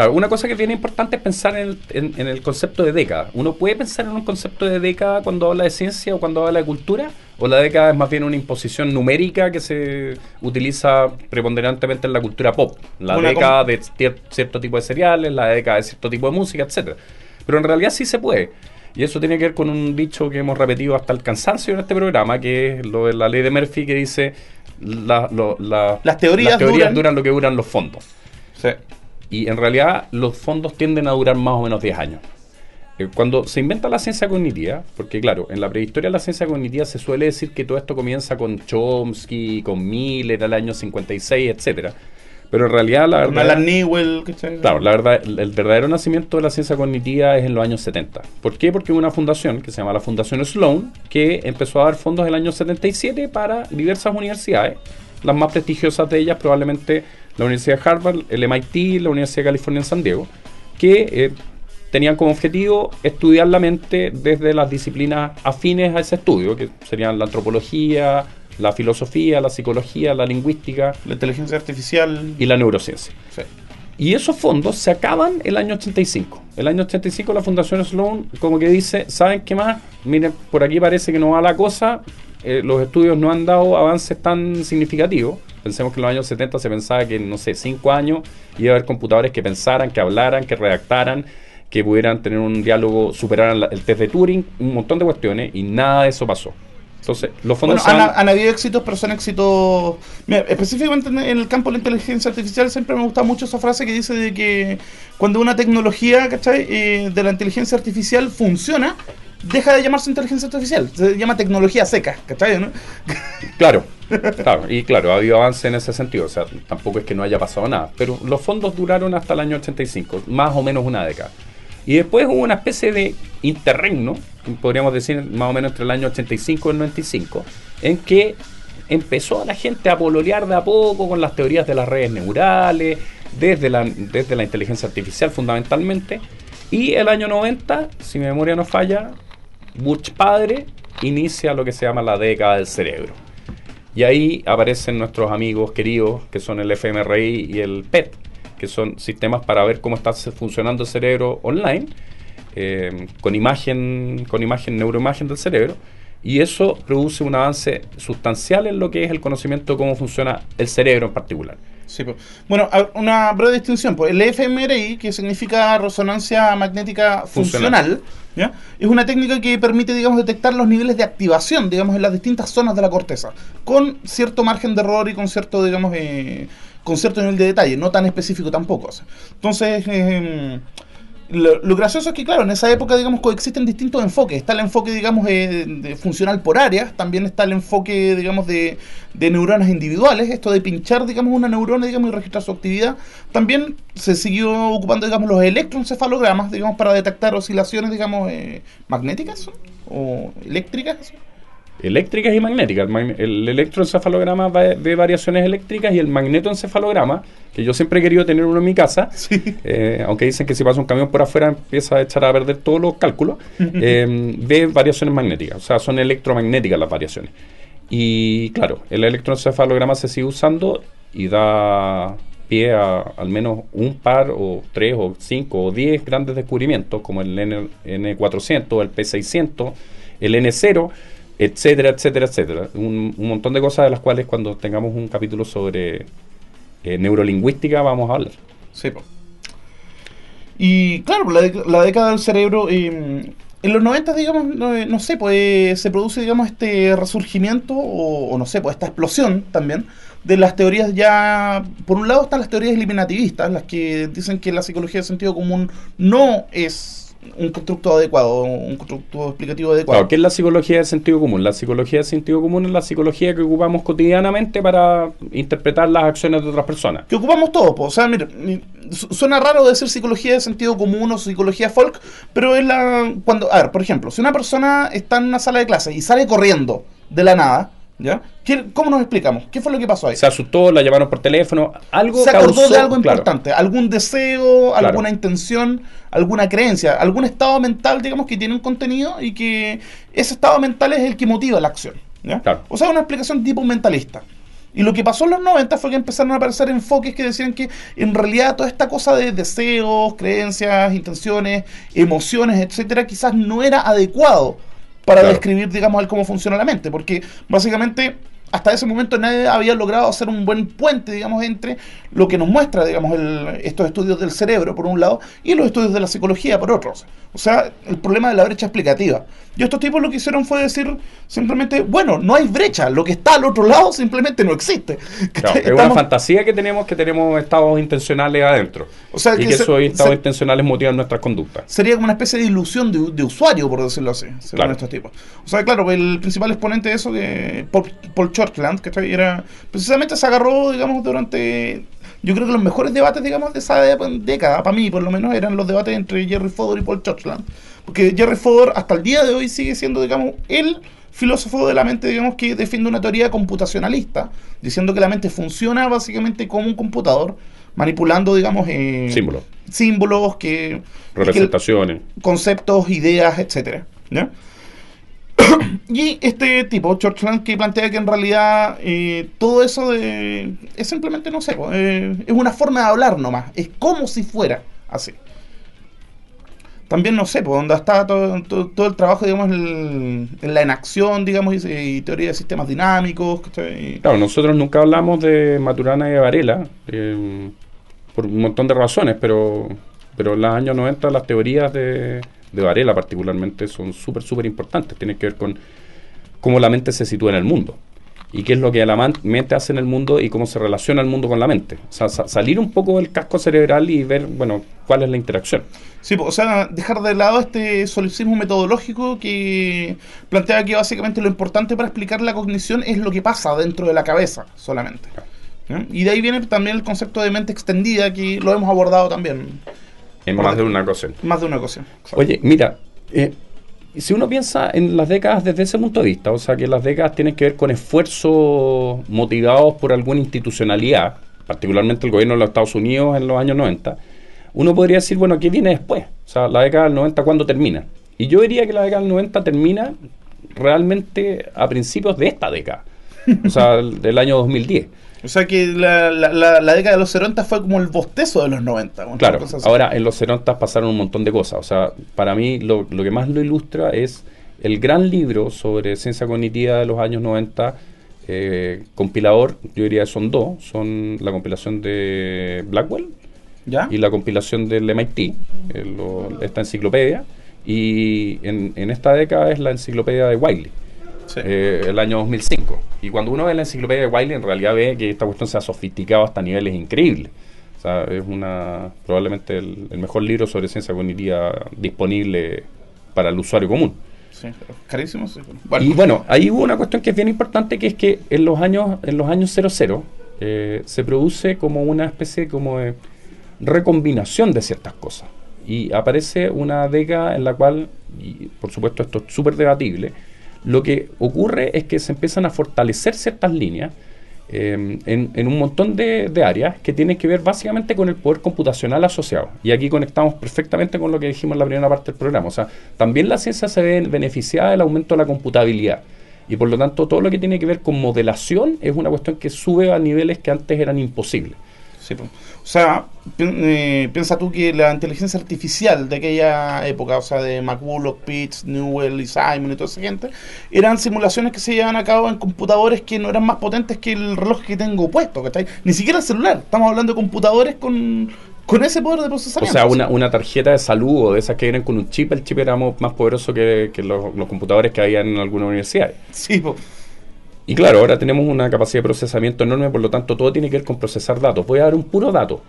[SPEAKER 2] Claro, una cosa que es bien importante es pensar en el, en- en el concepto de década. Uno puede pensar en un concepto de década cuando habla de ciencia o cuando habla de cultura, o la década es más bien una imposición numérica que se utiliza preponderantemente en la cultura pop. La
[SPEAKER 1] Una
[SPEAKER 2] década de cier- cierto tipo de cereales, la década de cierto tipo de música, etcétera. Pero en realidad sí se puede. Y eso tiene que ver con un dicho que hemos repetido hasta el cansancio en este programa, que es lo de la ley de Murphy que dice la- lo- la-
[SPEAKER 1] Las teorías
[SPEAKER 2] duran,
[SPEAKER 1] duran-
[SPEAKER 2] lo que duran los fondos.
[SPEAKER 1] Sí.
[SPEAKER 2] Y en realidad los fondos tienden a durar más o menos 10 años. Eh, Cuando se inventa la ciencia cognitiva, porque claro, en la prehistoria de la ciencia cognitiva se suele decir que todo esto comienza con Chomsky, con Miller, al año 56, etcétera. Pero en realidad la verdad...
[SPEAKER 1] Alan Newell, ¿cachai?
[SPEAKER 2] Claro, la verdad, el, el verdadero nacimiento de la ciencia cognitiva es en los años 70. ¿Por qué? Porque hubo una fundación que se llama la Fundación Sloan, que empezó a dar fondos en el año 77 para diversas universidades. Las más prestigiosas de ellas probablemente la Universidad de Harvard, el MIT, la Universidad de California en San Diego, que eh, tenían como objetivo estudiar la mente desde las disciplinas afines a ese estudio, que serían la antropología, la filosofía, la psicología, la lingüística
[SPEAKER 1] La inteligencia artificial.
[SPEAKER 2] y la neurociencia.
[SPEAKER 1] Sí.
[SPEAKER 2] Y esos fondos se acaban el año 85. El año 85 la Fundación Sloan como que dice, ¿saben qué más? Miren, por aquí parece que no va la cosa. Eh, los estudios no han dado avances tan significativos. Pensemos que en los años 70 se pensaba que en, no sé, 5 años iba a haber computadores que pensaran, que hablaran, que redactaran, que pudieran tener un diálogo, superaran la- el test de Turing, un montón de cuestiones, y nada de eso pasó. Entonces, los fondos
[SPEAKER 1] Bueno, han, han habido éxitos, pero son éxitos. Mira, específicamente en en el campo de la inteligencia artificial, siempre me gusta mucho esa frase que dice de que cuando una tecnología, ¿cachai? eh, de la inteligencia artificial funciona, deja de llamarse inteligencia artificial, se llama tecnología seca, ¿cachai?
[SPEAKER 2] Claro, claro, y claro, ha habido avance en ese sentido, o sea, tampoco es que no haya pasado nada, pero los fondos duraron hasta el año 85, más o menos una década. Y después hubo una especie de interregno, podríamos decir más o menos entre el año 85 y el 95, en que empezó la gente a pololear de a poco con las teorías de las redes neurales, desde la, desde la inteligencia artificial fundamentalmente, y el año 90, si mi memoria no falla, Bush padre inicia lo que se llama la década del cerebro. Y ahí aparecen nuestros amigos queridos, que son el fMRI y el PET, que son sistemas para ver cómo está funcionando el cerebro online, eh, con imagen, con imagen, neuroimagen del cerebro. Y eso produce un avance sustancial en lo que es el conocimiento de cómo funciona el cerebro en particular.
[SPEAKER 1] Sí, pues. Bueno, una breve distinción. Pues el fMRI, que significa resonancia magnética funcional,
[SPEAKER 2] Funcional.
[SPEAKER 1] ¿ya? es una técnica que permite, digamos, detectar los niveles de activación, digamos, en las distintas zonas de la corteza, con cierto margen de error y con cierto, digamos, eh, con cierto nivel de detalle, no tan específico tampoco. o sea. Entonces, eh, lo, gracioso es que, claro, en esa época, digamos, coexisten distintos enfoques. Está el enfoque, digamos, eh, de funcional por áreas, también está el enfoque, digamos, de, de neuronas individuales, esto de pinchar, digamos, una neurona, digamos, y registrar su actividad. También se siguió ocupando, digamos, los electroencefalogramas, digamos, para detectar oscilaciones, digamos, eh, magnéticas o eléctricas.
[SPEAKER 2] Eléctricas y magnéticas. El, electroencefalograma va- ve variaciones eléctricas y el magnetoencefalograma, que yo siempre he querido tener uno en mi casa,
[SPEAKER 1] Sí.
[SPEAKER 2] eh, aunque dicen que si pasa un camión por afuera empieza a echar a perder todos los cálculos, eh, ve variaciones magnéticas, o sea, son electromagnéticas las variaciones. Y claro, el electroencefalograma se sigue usando y da pie a al menos un par o tres o cinco o diez grandes descubrimientos como el N, N400, el P600, el N0, etcétera, etcétera, etcétera. Un, un montón de cosas de las cuales cuando tengamos un capítulo sobre eh, neurolingüística vamos a hablar.
[SPEAKER 1] Sí. Y claro, la, la década del cerebro, eh, en los 90, digamos, no, no sé, pues eh, se produce, digamos, este resurgimiento o, o no sé, pues esta explosión también de las teorías ya, por un lado están las teorías eliminativistas, las que dicen que la psicología del sentido común no es un constructo adecuado, un constructo explicativo adecuado.
[SPEAKER 2] Claro, ¿qué es la psicología del sentido común? La psicología del sentido común es la psicología que ocupamos cotidianamente para interpretar las acciones de otras personas.
[SPEAKER 1] que ocupamos todos. po. O sea, su- suena raro decir psicología de sentido común o psicología folk, pero es la. cuando A ver, por ejemplo, si una persona está en una sala de clase y sale corriendo de la nada, ¿ya? ¿Qué- ¿Cómo nos explicamos? ¿Qué fue lo que pasó ahí?
[SPEAKER 2] Se asustó, la llamaron por teléfono, algo
[SPEAKER 1] se acordó
[SPEAKER 2] causó-
[SPEAKER 1] de algo
[SPEAKER 2] claro,
[SPEAKER 1] importante, algún deseo,
[SPEAKER 2] Claro.
[SPEAKER 1] alguna intención, alguna creencia, algún estado mental, digamos, que tiene un contenido y que ese estado mental es el que motiva la acción. ¿ya?
[SPEAKER 2] Claro.
[SPEAKER 1] O sea, una explicación tipo mentalista. Y lo que pasó en los 90 fue que empezaron a aparecer enfoques que decían que en realidad toda esta cosa de deseos, creencias, intenciones, emociones, etcétera, quizás no era adecuado para describir, digamos, el cómo funciona la mente. Porque básicamente hasta ese momento nadie había logrado hacer un buen puente, digamos, entre lo que nos muestra, digamos, el- estos estudios del cerebro, por un lado, y los estudios de la psicología, por otro. O sea, el problema de la brecha explicativa. Y estos tipos lo que hicieron fue decir simplemente, bueno, no hay brecha, lo que está al otro lado simplemente no existe.
[SPEAKER 2] Claro, es una
[SPEAKER 1] Estamos-
[SPEAKER 2] fantasía que tenemos que tenemos estados intencionales adentro.
[SPEAKER 1] O sea,
[SPEAKER 2] y
[SPEAKER 1] que
[SPEAKER 2] que
[SPEAKER 1] se-
[SPEAKER 2] esos estados
[SPEAKER 1] se-
[SPEAKER 2] intencionales motivan nuestras conductas.
[SPEAKER 1] sería como una especie de ilusión de, de usuario, por decirlo así, según
[SPEAKER 2] Claro.
[SPEAKER 1] estos tipos. O sea, claro, el principal exponente de eso, que Paul, Paul Churchland, que era precisamente se agarró, digamos, durante. Yo creo que los mejores debates, digamos, de esa década, para mí por lo menos, eran los debates entre Jerry Fodor y Paul Churchland. Porque Jerry Fodor hasta el día de hoy sigue siendo, digamos, el filósofo de la mente, digamos, que defiende una teoría computacionalista, diciendo que la mente funciona básicamente como un computador, manipulando, digamos, eh,
[SPEAKER 2] Símbolos,
[SPEAKER 1] símbolos que, y que-
[SPEAKER 2] representaciones.
[SPEAKER 1] conceptos, ideas, etcétera. ¿ya? y este tipo, Churchland, que plantea que en realidad eh, todo eso de, es simplemente, no sé, eh, es una forma de hablar nomás, es como si fuera así. También, no sé, por donde está todo, todo, el trabajo, digamos, en, la enacción, digamos, y, y teoría de sistemas dinámicos. ¿cachai?
[SPEAKER 2] Claro, nosotros nunca hablamos de Maturana y Varela, eh, por un montón de razones, pero, pero en los años 90 las teorías de, de Varela particularmente son súper, súper importantes. Tienen que ver con cómo la mente se sitúa en el mundo y qué es lo que la mente hace en el mundo y cómo se relaciona el mundo con la mente. O sea, sa- salir un poco del casco cerebral y ver, bueno, cuál es la interacción.
[SPEAKER 1] Sí, po, o sea, dejar de lado este solipsismo metodológico que plantea que básicamente lo importante para explicar la cognición es lo que pasa dentro de la cabeza solamente. Y de ahí viene también el concepto de mente extendida que lo hemos abordado también
[SPEAKER 2] En más de una ocasión.
[SPEAKER 1] más de una ocasión.
[SPEAKER 2] Oye, mira, eh, si uno piensa en las décadas desde ese punto de vista, o sea, que las décadas tienen que ver con esfuerzos motivados por alguna institucionalidad, particularmente el gobierno de los Estados Unidos en los años 90, uno podría decir, bueno, ¿qué viene después? O sea, la década del 90, ¿cuándo termina? Y yo diría que la década del 90 termina realmente a principios de esta década, o sea, el- del año 2010.
[SPEAKER 1] O sea que la, la, la, la década de los 70 fue como el bostezo de los 90. una
[SPEAKER 2] Claro, ahora en los 70 pasaron un montón de cosas. O sea, para mí lo, lo que más lo ilustra es el gran libro sobre ciencia cognitiva de los años 90, eh, compilador, yo diría que son dos, son la compilación de Blackwell
[SPEAKER 1] ¿Ya?
[SPEAKER 2] y la compilación del MIT, eh, lo- esta enciclopedia, y en, en esta década es la enciclopedia de Wiley.
[SPEAKER 1] Sí.
[SPEAKER 2] eh, el año 2005. Y cuando uno ve la enciclopedia de Wiley, en realidad ve que esta cuestión se ha sofisticado hasta niveles increíbles. O O sea, es una probablemente el, mejor libro sobre ciencia cognitiva disponible para el usuario común.
[SPEAKER 1] Sí, carísimo.
[SPEAKER 2] Y bueno, ahí hubo una cuestión que es bien importante, que es que en los años, en los años 00 eh, se produce como una especie como de recombinación de ciertas cosas. Y aparece una década en la cual, y por supuesto esto es súper debatible, lo que ocurre es que se empiezan a fortalecer ciertas líneas Em, en, un montón de, áreas que tienen que ver básicamente con el poder computacional asociado. Y aquí conectamos perfectamente con lo que dijimos en la primera parte del programa. O sea, también la ciencia se ve beneficiada del aumento de la computabilidad. Y por lo tanto, todo lo que tiene que ver con modelación es una cuestión que sube a niveles que antes eran imposibles.
[SPEAKER 1] O sea, eh, piensa tú que la inteligencia artificial de aquella época, o sea, de McCulloch, Pitts, Newell y Simon y toda esa gente, eran simulaciones que se llevaban a cabo en computadores que no eran más potentes que el reloj que tengo puesto, ¿cachai? Ni siquiera el celular. Estamos hablando de computadores con, con ese poder de procesamiento.
[SPEAKER 2] O sea, una, una, tarjeta de salud o de esas que vienen con un chip, el chip era más poderoso que, los, los, computadores que había en alguna universidad.
[SPEAKER 1] Sí, pues.
[SPEAKER 2] Y claro, ahora tenemos una capacidad de procesamiento enorme, por lo tanto todo tiene que ver con procesar datos. Voy a dar un puro dato.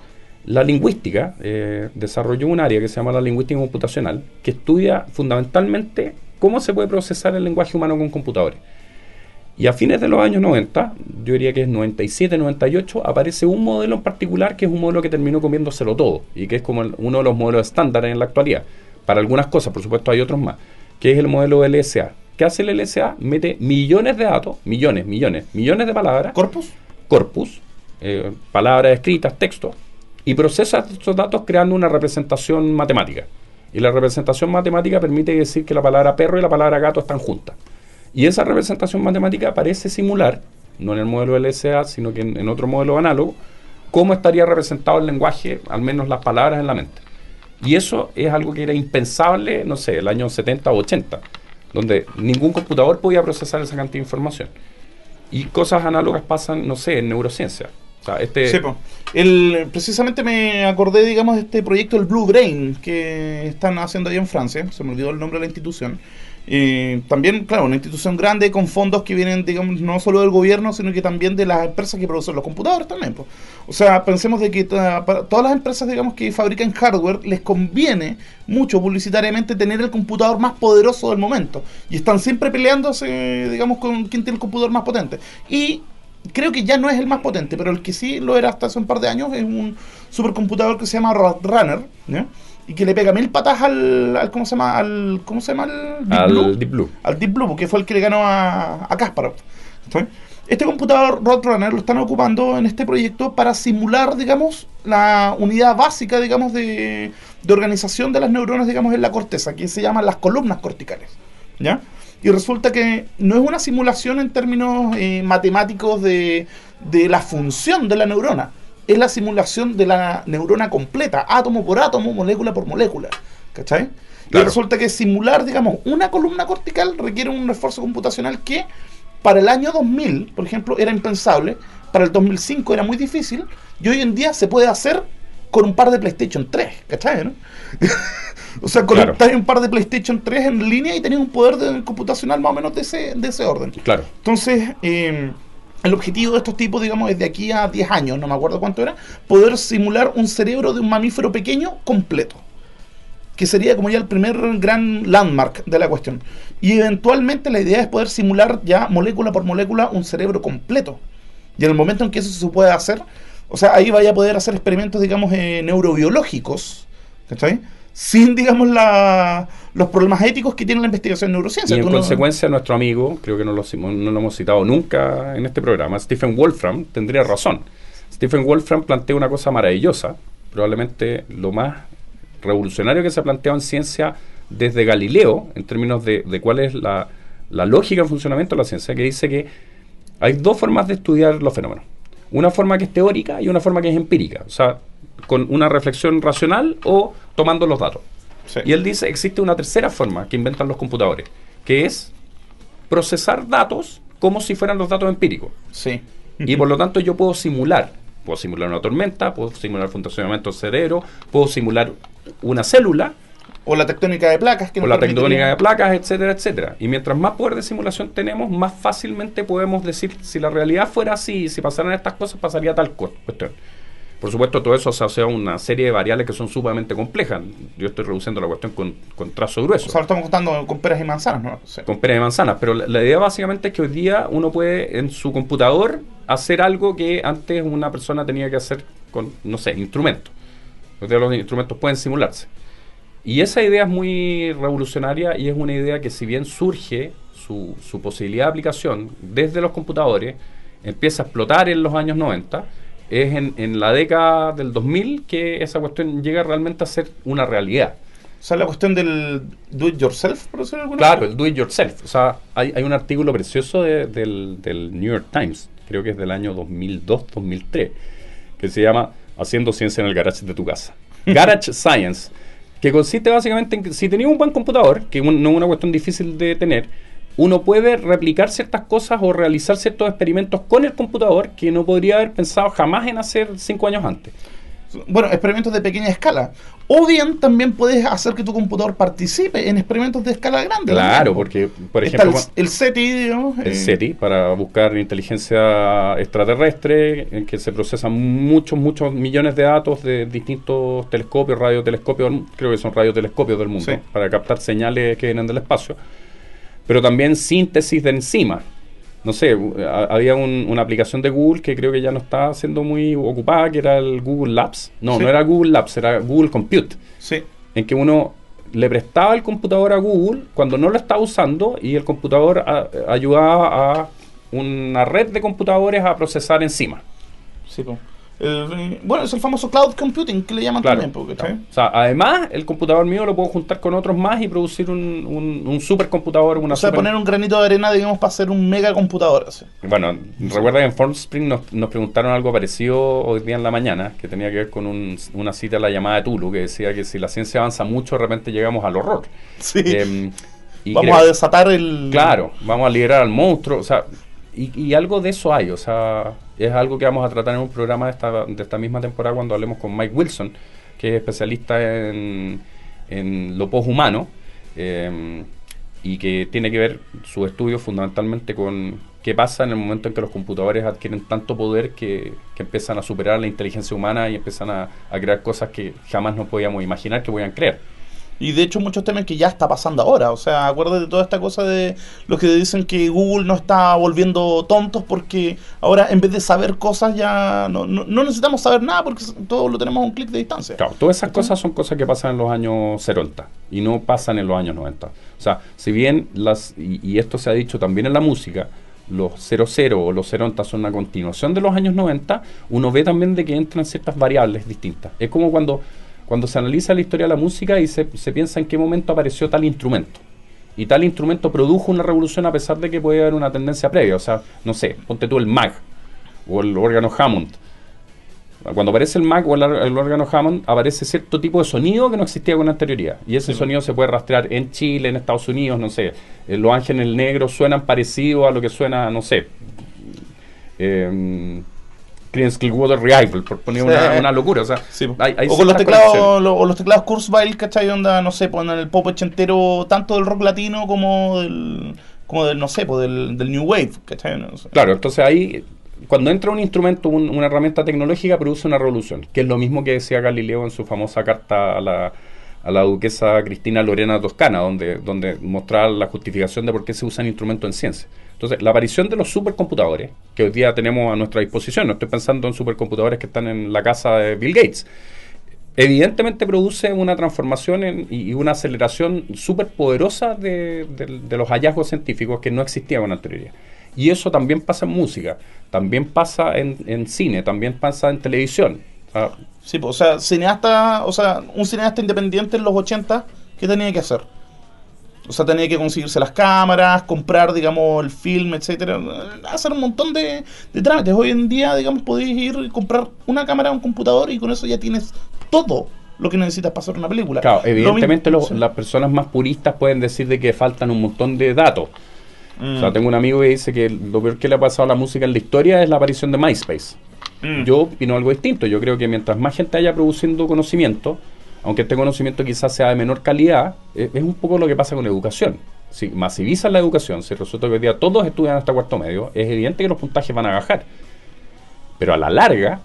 [SPEAKER 2] La lingüística eh, desarrolló un área que se llama la lingüística computacional, que estudia fundamentalmente cómo se puede procesar el lenguaje humano con computadores. Y a fines de los años 90, yo diría que es 97, 98, aparece un modelo en particular que es un modelo que terminó comiéndoselo todo y que es como uno de los modelos estándares en la actualidad. Para algunas cosas, por supuesto, hay otros más, que es el modelo LSA, ¿Qué hace el LSA? Mete millones de datos, millones, millones, millones de palabras.
[SPEAKER 1] ¿Corpus?
[SPEAKER 2] Corpus, eh, palabras escritas, texto, y procesa estos datos creando una representación matemática. Y la representación matemática permite decir que la palabra perro y la palabra gato están juntas. Y esa representación matemática parece simular, no en el modelo LSA, sino que en, en otro modelo análogo, cómo estaría representado el lenguaje, al menos las palabras en la mente. Y eso es algo que era impensable, no sé, el año 70 o 80 donde ningún computador podía procesar esa cantidad de información. Y cosas análogas pasan, no sé, en neurociencia.
[SPEAKER 1] O sea, este... El, precisamente me acordé, digamos, de este proyecto, el Blue Brain, que están haciendo ahí en Francia. Se me olvidó el nombre de la institución también, claro, una institución grande con fondos que vienen, digamos, no solo del gobierno, sino que también de las empresas que producen los computadores también. O sea, pensemos de que todas las empresas, digamos, que fabrican hardware, les conviene mucho publicitariamente tener el computador más poderoso del momento. Y están siempre peleándose, digamos, con quién tiene el computador más potente. Y creo que ya no es el más potente, pero el que sí lo era hasta hace un par de años es un supercomputador que se llama Runner, ¿ya? Y que le pega mil patas al, ¿cómo se llama? Al, ¿Cómo se llama?
[SPEAKER 2] Al Deep, al Blue, Deep Blue.
[SPEAKER 1] Al Deep Blue, porque fue el que le ganó a, a Kasparov. Este computador Roadrunner lo están ocupando en este proyecto para simular, digamos, la unidad básica, digamos, de, de organización de las neuronas, digamos, en la corteza, que se llaman las columnas corticales. ¿Ya? Y resulta que no es una simulación en términos eh, matemáticos de, de la función de la neurona, es la simulación de la neurona completa, átomo por átomo, molécula por molécula. ¿Cachai? Y resulta que simular, digamos, una columna cortical requiere un esfuerzo computacional que para el año 2000, por ejemplo, era impensable, para el 2005 era muy difícil, y hoy en día se puede hacer con un par de PlayStation 3, ¿cachai? o sea, conectáis un par de PlayStation 3 en línea y tenéis un poder computacional más o menos de ese, de ese orden.
[SPEAKER 2] Claro.
[SPEAKER 1] Entonces, eh, el objetivo de estos tipos, digamos, es de aquí a 10 años, no me acuerdo cuánto era, poder simular un cerebro de un mamífero pequeño completo. Que sería como ya el primer gran landmark de la cuestión. Y eventualmente la idea es poder simular ya molécula por molécula un cerebro completo. Y en el momento en que eso se puede hacer, o sea, ahí vaya a poder hacer experimentos, digamos, eh, neurobiológicos, ¿cachai? Sin, digamos, la, los problemas éticos que tiene la investigación en neurociencia.
[SPEAKER 2] Y en consecuencia, nuestro amigo, creo que no lo, no lo hemos citado nunca en este programa, Stephen Wolfram, tendría razón. Stephen Wolfram plantea una cosa maravillosa, probablemente lo más revolucionario que se ha planteado en ciencia desde Galileo, en términos de, de cuál es la, la lógica en funcionamiento de la ciencia, que dice que hay dos formas de estudiar los fenómenos. Una forma que es teórica y una forma que es empírica. O sea, con una reflexión racional o tomando los datos. Y él dice, existe una tercera forma que inventan los computadores, que es procesar datos como si fueran los datos empíricos.
[SPEAKER 1] Sí.
[SPEAKER 2] Y por lo tanto yo puedo simular, puedo simular una tormenta, puedo simular funcionamiento del cerebro, puedo simular una célula.
[SPEAKER 1] O la tectónica de placas.
[SPEAKER 2] Que o la tectónica de placas, etcétera, etcétera. Y mientras más poder de simulación tenemos, más fácilmente podemos decir si la realidad fuera así, si pasaran estas cosas, pasaría tal cuestión. Por supuesto, todo eso asocia a una serie de variables que son sumamente complejas. Yo estoy reduciendo la cuestión con, con trazo grueso.
[SPEAKER 1] O sea, lo estamos contando con peras y manzanas, ¿no?
[SPEAKER 2] Sí. Con peras y manzanas, pero la, la, idea básicamente es que hoy día uno puede en su computador hacer algo que antes una persona tenía que hacer con, no sé, instrumentos. Hoy día los instrumentos pueden simularse. Y esa idea es muy revolucionaria y es una idea que si bien surge su, su posibilidad de aplicación desde los computadores, empieza a explotar en los años 90, es en, en, la década del 2000 que esa cuestión llega realmente a ser una realidad.
[SPEAKER 1] O sea, la cuestión del do it yourself, por decirlo alguna
[SPEAKER 2] Claro, el do it yourself. O sea, hay, hay un artículo precioso de, del, del, New York Times, creo que es del año 2002-2003, que se llama Haciendo ciencia en el garage de tu casa. Garage Science, que consiste básicamente en que si tenías un buen computador, que no es una cuestión difícil de tener, uno puede replicar ciertas cosas o realizar ciertos experimentos con el computador que no podría haber pensado jamás en hacer cinco años antes.
[SPEAKER 1] Bueno, experimentos de pequeña escala. O bien también puedes hacer que tu computador participe en experimentos de escala grande.
[SPEAKER 2] Claro, porque, por
[SPEAKER 1] Está
[SPEAKER 2] ejemplo,
[SPEAKER 1] el, el, SETI, digamos.
[SPEAKER 2] el SETI, para buscar inteligencia extraterrestre, en que se procesan muchos, muchos millones de datos de distintos telescopios, radiotelescopios, creo que son radiotelescopios del mundo,
[SPEAKER 1] Sí.
[SPEAKER 2] para captar señales que vienen del espacio. Pero también síntesis de enzimas. No sé, a- había un- una aplicación de Google que creo que ya no está siendo muy ocupada, que era el Google Labs. No,
[SPEAKER 1] Sí.
[SPEAKER 2] no era Google Labs, era Google Compute
[SPEAKER 1] Sí.
[SPEAKER 2] en que uno le prestaba el computador a Google cuando no lo estaba usando y el computador a- ayudaba a una red de computadores a procesar encima.
[SPEAKER 1] sí po. El- bueno, es el famoso cloud computing que le llaman
[SPEAKER 2] Claro,
[SPEAKER 1] también. porque,
[SPEAKER 2] claro. O sea, además, el computador mío lo puedo juntar con otros más y producir un, un, un supercomputador, una
[SPEAKER 1] O sea,
[SPEAKER 2] super-
[SPEAKER 1] poner un granito de arena, digamos, para hacer un mega computador. Así.
[SPEAKER 2] Bueno, recuerda que en Formspring nos, nos preguntaron algo parecido hoy día en la mañana, que tenía que ver con un- una cita a la llamada de Tulu, que decía que si la ciencia avanza mucho, de repente llegamos al horror.
[SPEAKER 1] Sí.
[SPEAKER 2] Em, y
[SPEAKER 1] Vamos
[SPEAKER 2] creo-
[SPEAKER 1] a desatar el.
[SPEAKER 2] Claro, vamos a liberar al monstruo, o sea, y, y algo de eso hay, o sea, es algo que vamos a tratar en un programa de esta, de esta misma temporada cuando hablemos con Mike Wilson, que es especialista en, en lo poshumano, eh, y que tiene que ver su estudio fundamentalmente con qué pasa en el momento en que los computadores adquieren tanto poder que, que empiezan a superar la inteligencia humana y empiezan a, a crear cosas que jamás nos podíamos imaginar que podían crear.
[SPEAKER 1] Y de hecho muchos temen que ya está pasando ahora. O sea, acuérdate de toda esta cosa de los que dicen que Google no está volviendo tontos porque ahora en vez de saber cosas ya no, no, no necesitamos saber nada porque todo lo tenemos a un clic de distancia.
[SPEAKER 2] Claro, todas esas cosas son cosas que pasan en los años 70 y no pasan en los años 90. O sea, si bien las, y, y esto se ha dicho también en la música, los 00 o los 0 son una continuación de los años 90, uno ve también de que entran ciertas variables distintas. Es como cuando, cuando se analiza la historia de la música y se, se piensa en qué momento apareció tal instrumento. Y tal instrumento produjo una revolución a pesar de que puede haber una tendencia previa. O sea, no sé, ponte tú el Mag o el órgano Hammond. Cuando aparece el Mac o el, el órgano Hammond, aparece cierto tipo de sonido que no existía con anterioridad. Y ese
[SPEAKER 1] Sí.
[SPEAKER 2] sonido se puede rastrear en Chile, en Estados Unidos, no sé. Eh, los ángeles negros suenan parecido a lo que suena, no sé. Eh, Creedence Clearwater Revival, por poner
[SPEAKER 1] Sí.
[SPEAKER 2] una, una locura. O sea,
[SPEAKER 1] Sí.
[SPEAKER 2] hay- hay
[SPEAKER 1] o con los teclados, lo- o los teclados Kurzweil, ¿cachai? Onda, no sé, ponen el pop ochentero tanto del rock latino como del, como del no sé, pues del, del New Wave, ¿cachai? No sé.
[SPEAKER 2] Claro, entonces ahí, cuando entra un instrumento, un- una herramienta tecnológica, produce una revolución, que es lo mismo que decía Galileo en su famosa carta a la, a la duquesa Cristina Lorena Toscana, donde, donde mostraba la justificación de por qué se usan instrumentos en ciencia. Entonces, la aparición de los supercomputadores, que hoy día tenemos a nuestra disposición, no estoy pensando en supercomputadores que están en la casa de Bill Gates, evidentemente produce una transformación y, una aceleración súper poderosa de, los hallazgos científicos que no existían con anterioridad. Y eso también pasa en música, también pasa en, cine, también pasa en televisión.
[SPEAKER 1] Sí, pues, o sea, cineasta, o sea, un cineasta independiente en los 80, ¿qué tenía que hacer? O sea, tenía que conseguirse las cámaras, comprar, digamos, el film, etcétera, hacer un montón de, de trámites. Hoy en día, digamos, podéis ir y comprar una cámara, un computador y con eso ya tienes todo lo que necesitas para hacer una película.
[SPEAKER 2] claro,
[SPEAKER 1] Lo
[SPEAKER 2] evidentemente
[SPEAKER 1] mismo-
[SPEAKER 2] los-
[SPEAKER 1] sí.
[SPEAKER 2] las personas más puristas pueden decir de que faltan un montón de datos.
[SPEAKER 1] Mm.
[SPEAKER 2] O sea, tengo un amigo que dice que lo peor que le ha pasado a la música en la historia es la aparición de MySpace.
[SPEAKER 1] Mm.
[SPEAKER 2] Yo opino algo distinto. Yo creo que mientras más gente haya produciendo conocimiento, aunque este conocimiento quizás sea de menor calidad, eh, es un poco lo que pasa con la educación. Si masivizan la educación, si resulta que hoy día todos estudian hasta cuarto medio, es evidente que los puntajes van a bajar. Pero a la larga,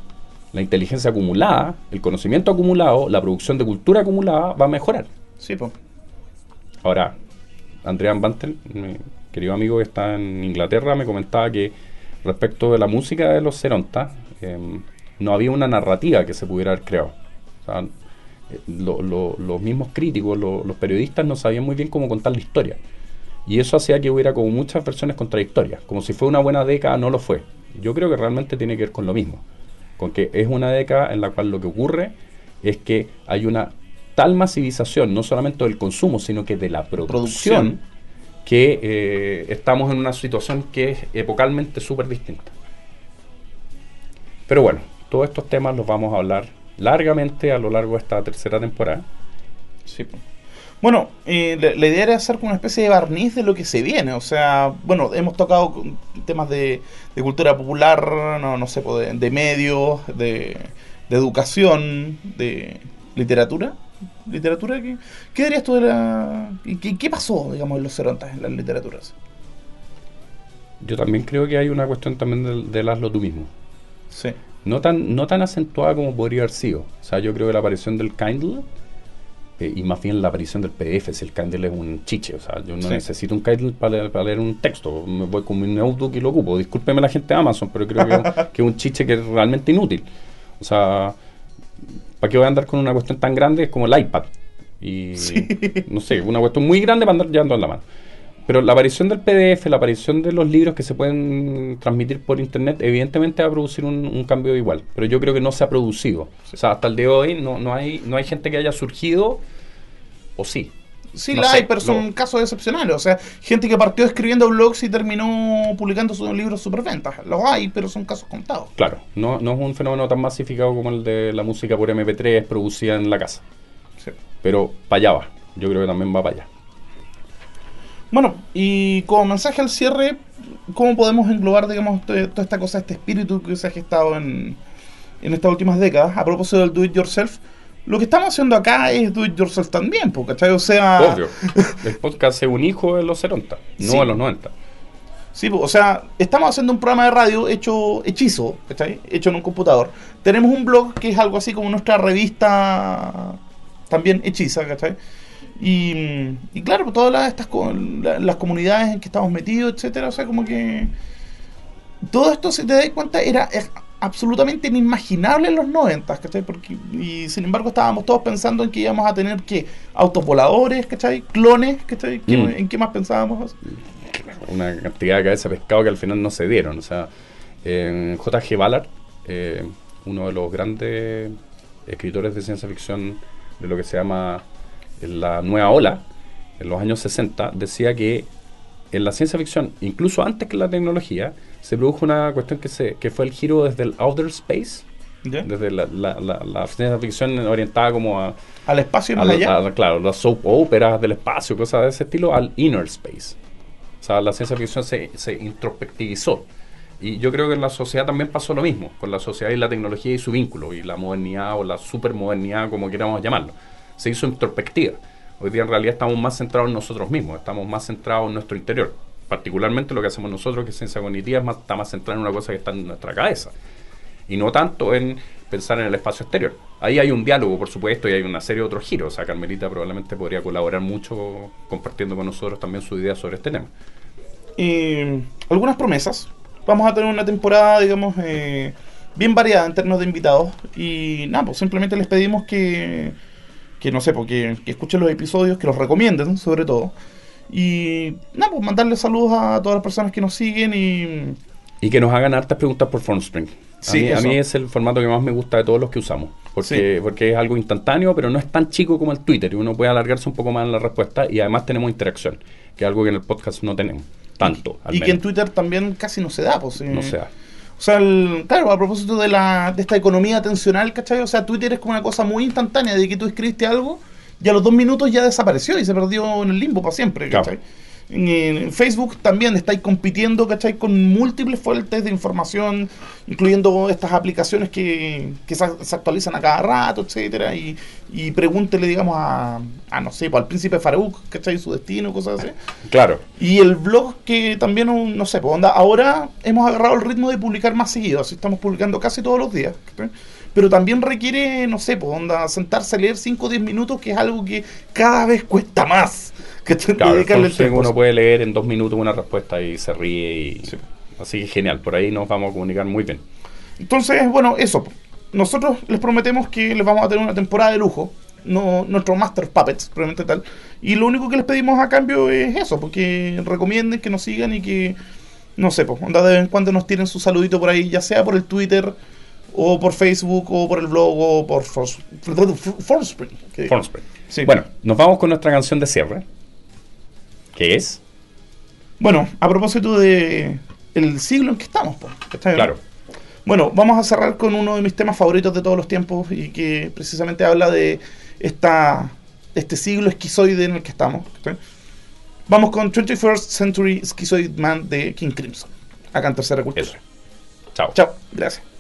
[SPEAKER 2] la inteligencia acumulada, el conocimiento acumulado, la producción de cultura acumulada va a mejorar.
[SPEAKER 1] Sí, pues.
[SPEAKER 2] Ahora, Andrea Bantel, mi querido amigo que está en Inglaterra, me comentaba que respecto de la música de los Ceronta, em, no había una narrativa que se pudiera haber creado. O sea, lo- lo- los mismos críticos, lo- los periodistas no sabían muy bien cómo contar la historia. Y eso hacía que hubiera como muchas versiones contradictorias. Como si fue una buena década, no lo fue. Yo creo que realmente tiene que ver con lo mismo. Con que es una década en la cual lo que ocurre es que hay una tal masivización, no solamente del consumo, sino que de la producción,
[SPEAKER 1] Producción.
[SPEAKER 2] que eh, estamos en una situación que es epocalmente súper distinta. Pero bueno, todos estos temas los vamos a hablar largamente a lo largo de esta tercera temporada.
[SPEAKER 1] Sí. Bueno, eh, la, la idea era hacer como una especie de barniz de lo que se viene. O sea, bueno, hemos tocado temas de, de cultura popular, no, no sé, de, de medios, de, de educación, de literatura. ¿Literatura? ¿Qué, qué dirías tú de la... y ¿Qué, qué pasó, digamos, en los cerontas, en las literaturas?
[SPEAKER 2] Yo también creo que hay una cuestión también del, del hazlo tú mismo.
[SPEAKER 1] Sí.
[SPEAKER 2] No tan, no tan acentuada como podría haber sido. O sea, yo creo que la aparición del Kindle eh, y más bien la aparición del PDF, si el Kindle es un chiche. O sea, yo no
[SPEAKER 1] Sí.
[SPEAKER 2] necesito un Kindle para leer, para leer un texto. Me voy con mi notebook y lo ocupo. Discúlpeme la gente de Amazon, pero creo que, es un- que es un chiche que es realmente inútil. O sea, ¿para qué voy a andar con una cuestión tan grande como el iPad? Y
[SPEAKER 1] Sí.
[SPEAKER 2] no sé, una cuestión muy grande para andar llevando en la mano. Pero la aparición del PDF, la aparición de los libros que se pueden transmitir por internet, evidentemente va a producir un, un cambio igual. Pero yo creo que no se ha producido. O sea, hasta el día de hoy no, no, hay, no hay gente que haya surgido, o sí.
[SPEAKER 1] Sí,
[SPEAKER 2] No
[SPEAKER 1] la
[SPEAKER 2] sé,
[SPEAKER 1] hay, pero son
[SPEAKER 2] lo-
[SPEAKER 1] casos excepcionales. O sea, gente que partió escribiendo blogs y terminó publicando sus libros superventas. Los hay, pero son casos contados.
[SPEAKER 2] Claro, no, no es un fenómeno tan masificado como el de la música por MP3 producida en la casa.
[SPEAKER 1] Sí.
[SPEAKER 2] Pero para allá va. Yo creo que también va para allá.
[SPEAKER 1] Bueno, y como mensaje al cierre, ¿cómo podemos englobar, digamos, to- toda esta cosa, este espíritu que se ha gestado en, en estas últimas décadas? A propósito del do it yourself, lo que estamos haciendo acá es do it yourself también, ¿cachai? O sea,
[SPEAKER 2] Obvio. El podcast es un hijo de los 70, no
[SPEAKER 1] Sí.
[SPEAKER 2] de los 90.
[SPEAKER 1] Sí, o sea, estamos haciendo un programa de radio hecho hechizo, ¿cachai? Hecho en un computador. Tenemos un blog que es algo así como nuestra revista también hechiza, ¿cachai? Y, y claro, todas las, estas las comunidades en que estamos metidos, etcétera, o sea, como que todo esto, si te das cuenta, era absolutamente inimaginable en los 90, ¿cachai? Porque, y sin embargo estábamos todos pensando en que íbamos a tener que autos voladores, ¿cachai? Clones, ¿cachai? ¿Qué-
[SPEAKER 2] Mm.
[SPEAKER 1] ¿En qué más pensábamos?
[SPEAKER 2] una cantidad de cabeza de pescado que al final no se dieron. O sea, eh, J.G. Ballard, eh, uno de los grandes escritores de ciencia ficción de lo que se llama la nueva ola, en los años 60, decía que en la ciencia ficción, incluso antes que la tecnología, se produjo una cuestión que, se, que fue el giro desde el outer space,
[SPEAKER 1] ¿Ya?
[SPEAKER 2] desde la, la- la- la ciencia ficción orientada como a,
[SPEAKER 1] Al espacio y
[SPEAKER 2] a
[SPEAKER 1] más
[SPEAKER 2] la-
[SPEAKER 1] allá.
[SPEAKER 2] a- claro, las soap operas del espacio, cosas de ese estilo, al inner space. O sea, la ciencia ficción se, se introspectivizó. Y yo creo que en la sociedad también pasó lo mismo, con la sociedad y la tecnología y su vínculo, y la modernidad o la supermodernidad, como queramos llamarlo. Se hizo introspectiva. Hoy día en realidad estamos más centrados en nosotros mismos, estamos más centrados en nuestro interior. Particularmente lo que hacemos nosotros, que es ciencia cognitiva, está más centrado en una cosa que está en nuestra cabeza y no tanto en pensar en el espacio exterior. Ahí hay un diálogo, por supuesto, y hay una serie de otros giros. O sea, Carmelita probablemente podría colaborar mucho compartiendo con nosotros también su idea sobre este tema.
[SPEAKER 1] Y algunas promesas. Vamos a tener una temporada, digamos, eh, bien variada en términos de invitados. Y nada, pues simplemente les pedimos que, que no sé, porque que escuchen los episodios, que los recomienden, sobre todo. Y nada, pues mandarles saludos a todas las personas que nos siguen y
[SPEAKER 2] Y que nos hagan hartas preguntas por Formspring. A,
[SPEAKER 1] Sí,
[SPEAKER 2] mí, a mí es el formato que más me gusta de todos los que usamos. Porque, porque es algo instantáneo, pero no es tan chico como el Twitter. Y uno puede alargarse un poco más en la respuesta y además tenemos interacción, que es algo que en el podcast no tenemos. Tanto, al
[SPEAKER 1] y que en
[SPEAKER 2] menos.
[SPEAKER 1] Twitter también casi no se da. Pues, eh,
[SPEAKER 2] No se da.
[SPEAKER 1] O sea, el- claro, a propósito de, la, de esta economía atencional, ¿cachai? O sea, Twitter es como una cosa muy instantánea de que tú escribiste algo y a los dos minutos ya desapareció y se perdió en el limbo para siempre,
[SPEAKER 2] Claro.
[SPEAKER 1] ¿Cachai? En, Facebook también estáis compitiendo, ¿cachai? Con múltiples fuentes de información, incluyendo estas aplicaciones que, que se, actualizan a cada rato, etcétera, y, y pregúntele, digamos, a, a no sé, pues, al príncipe Farouk, ¿cachai? Su destino, cosas así.
[SPEAKER 2] Claro.
[SPEAKER 1] Y el blog que también, no sé, pues onda, ahora hemos agarrado el ritmo de publicar más seguido, así estamos publicando casi todos los días, pero también requiere, no sé, pues onda, sentarse a leer 5 o 10 minutos, que es algo que cada vez cuesta más
[SPEAKER 2] que uno puede leer en dos minutos una respuesta y se ríe y así que genial, por ahí nos vamos a comunicar muy bien.
[SPEAKER 1] Entonces, bueno, eso. Nosotros les prometemos que les vamos a tener una temporada de lujo, no nuestro Master Puppets, probablemente tal. Y lo único que les pedimos a cambio es eso, porque recomienden que nos sigan y que, no sé, pues, de vez en cuando nos tienen su saludito por ahí, ya sea por el Twitter, o por Facebook, o por el blog, o por Formspring.
[SPEAKER 2] Sí. Bueno, nos vamos con nuestra canción de cierre. ¿Qué es?
[SPEAKER 1] Bueno, a propósito de el siglo en que estamos, pues,
[SPEAKER 2] Claro.
[SPEAKER 1] Bueno, vamos a cerrar con uno de mis temas favoritos de todos los tiempos y que precisamente habla de esta este siglo esquizoide en el que estamos. Vamos con 21st Century Schizoid Man de King Crimson. Acá en Tercera Cultura.
[SPEAKER 2] Chao.
[SPEAKER 1] Chao. Gracias.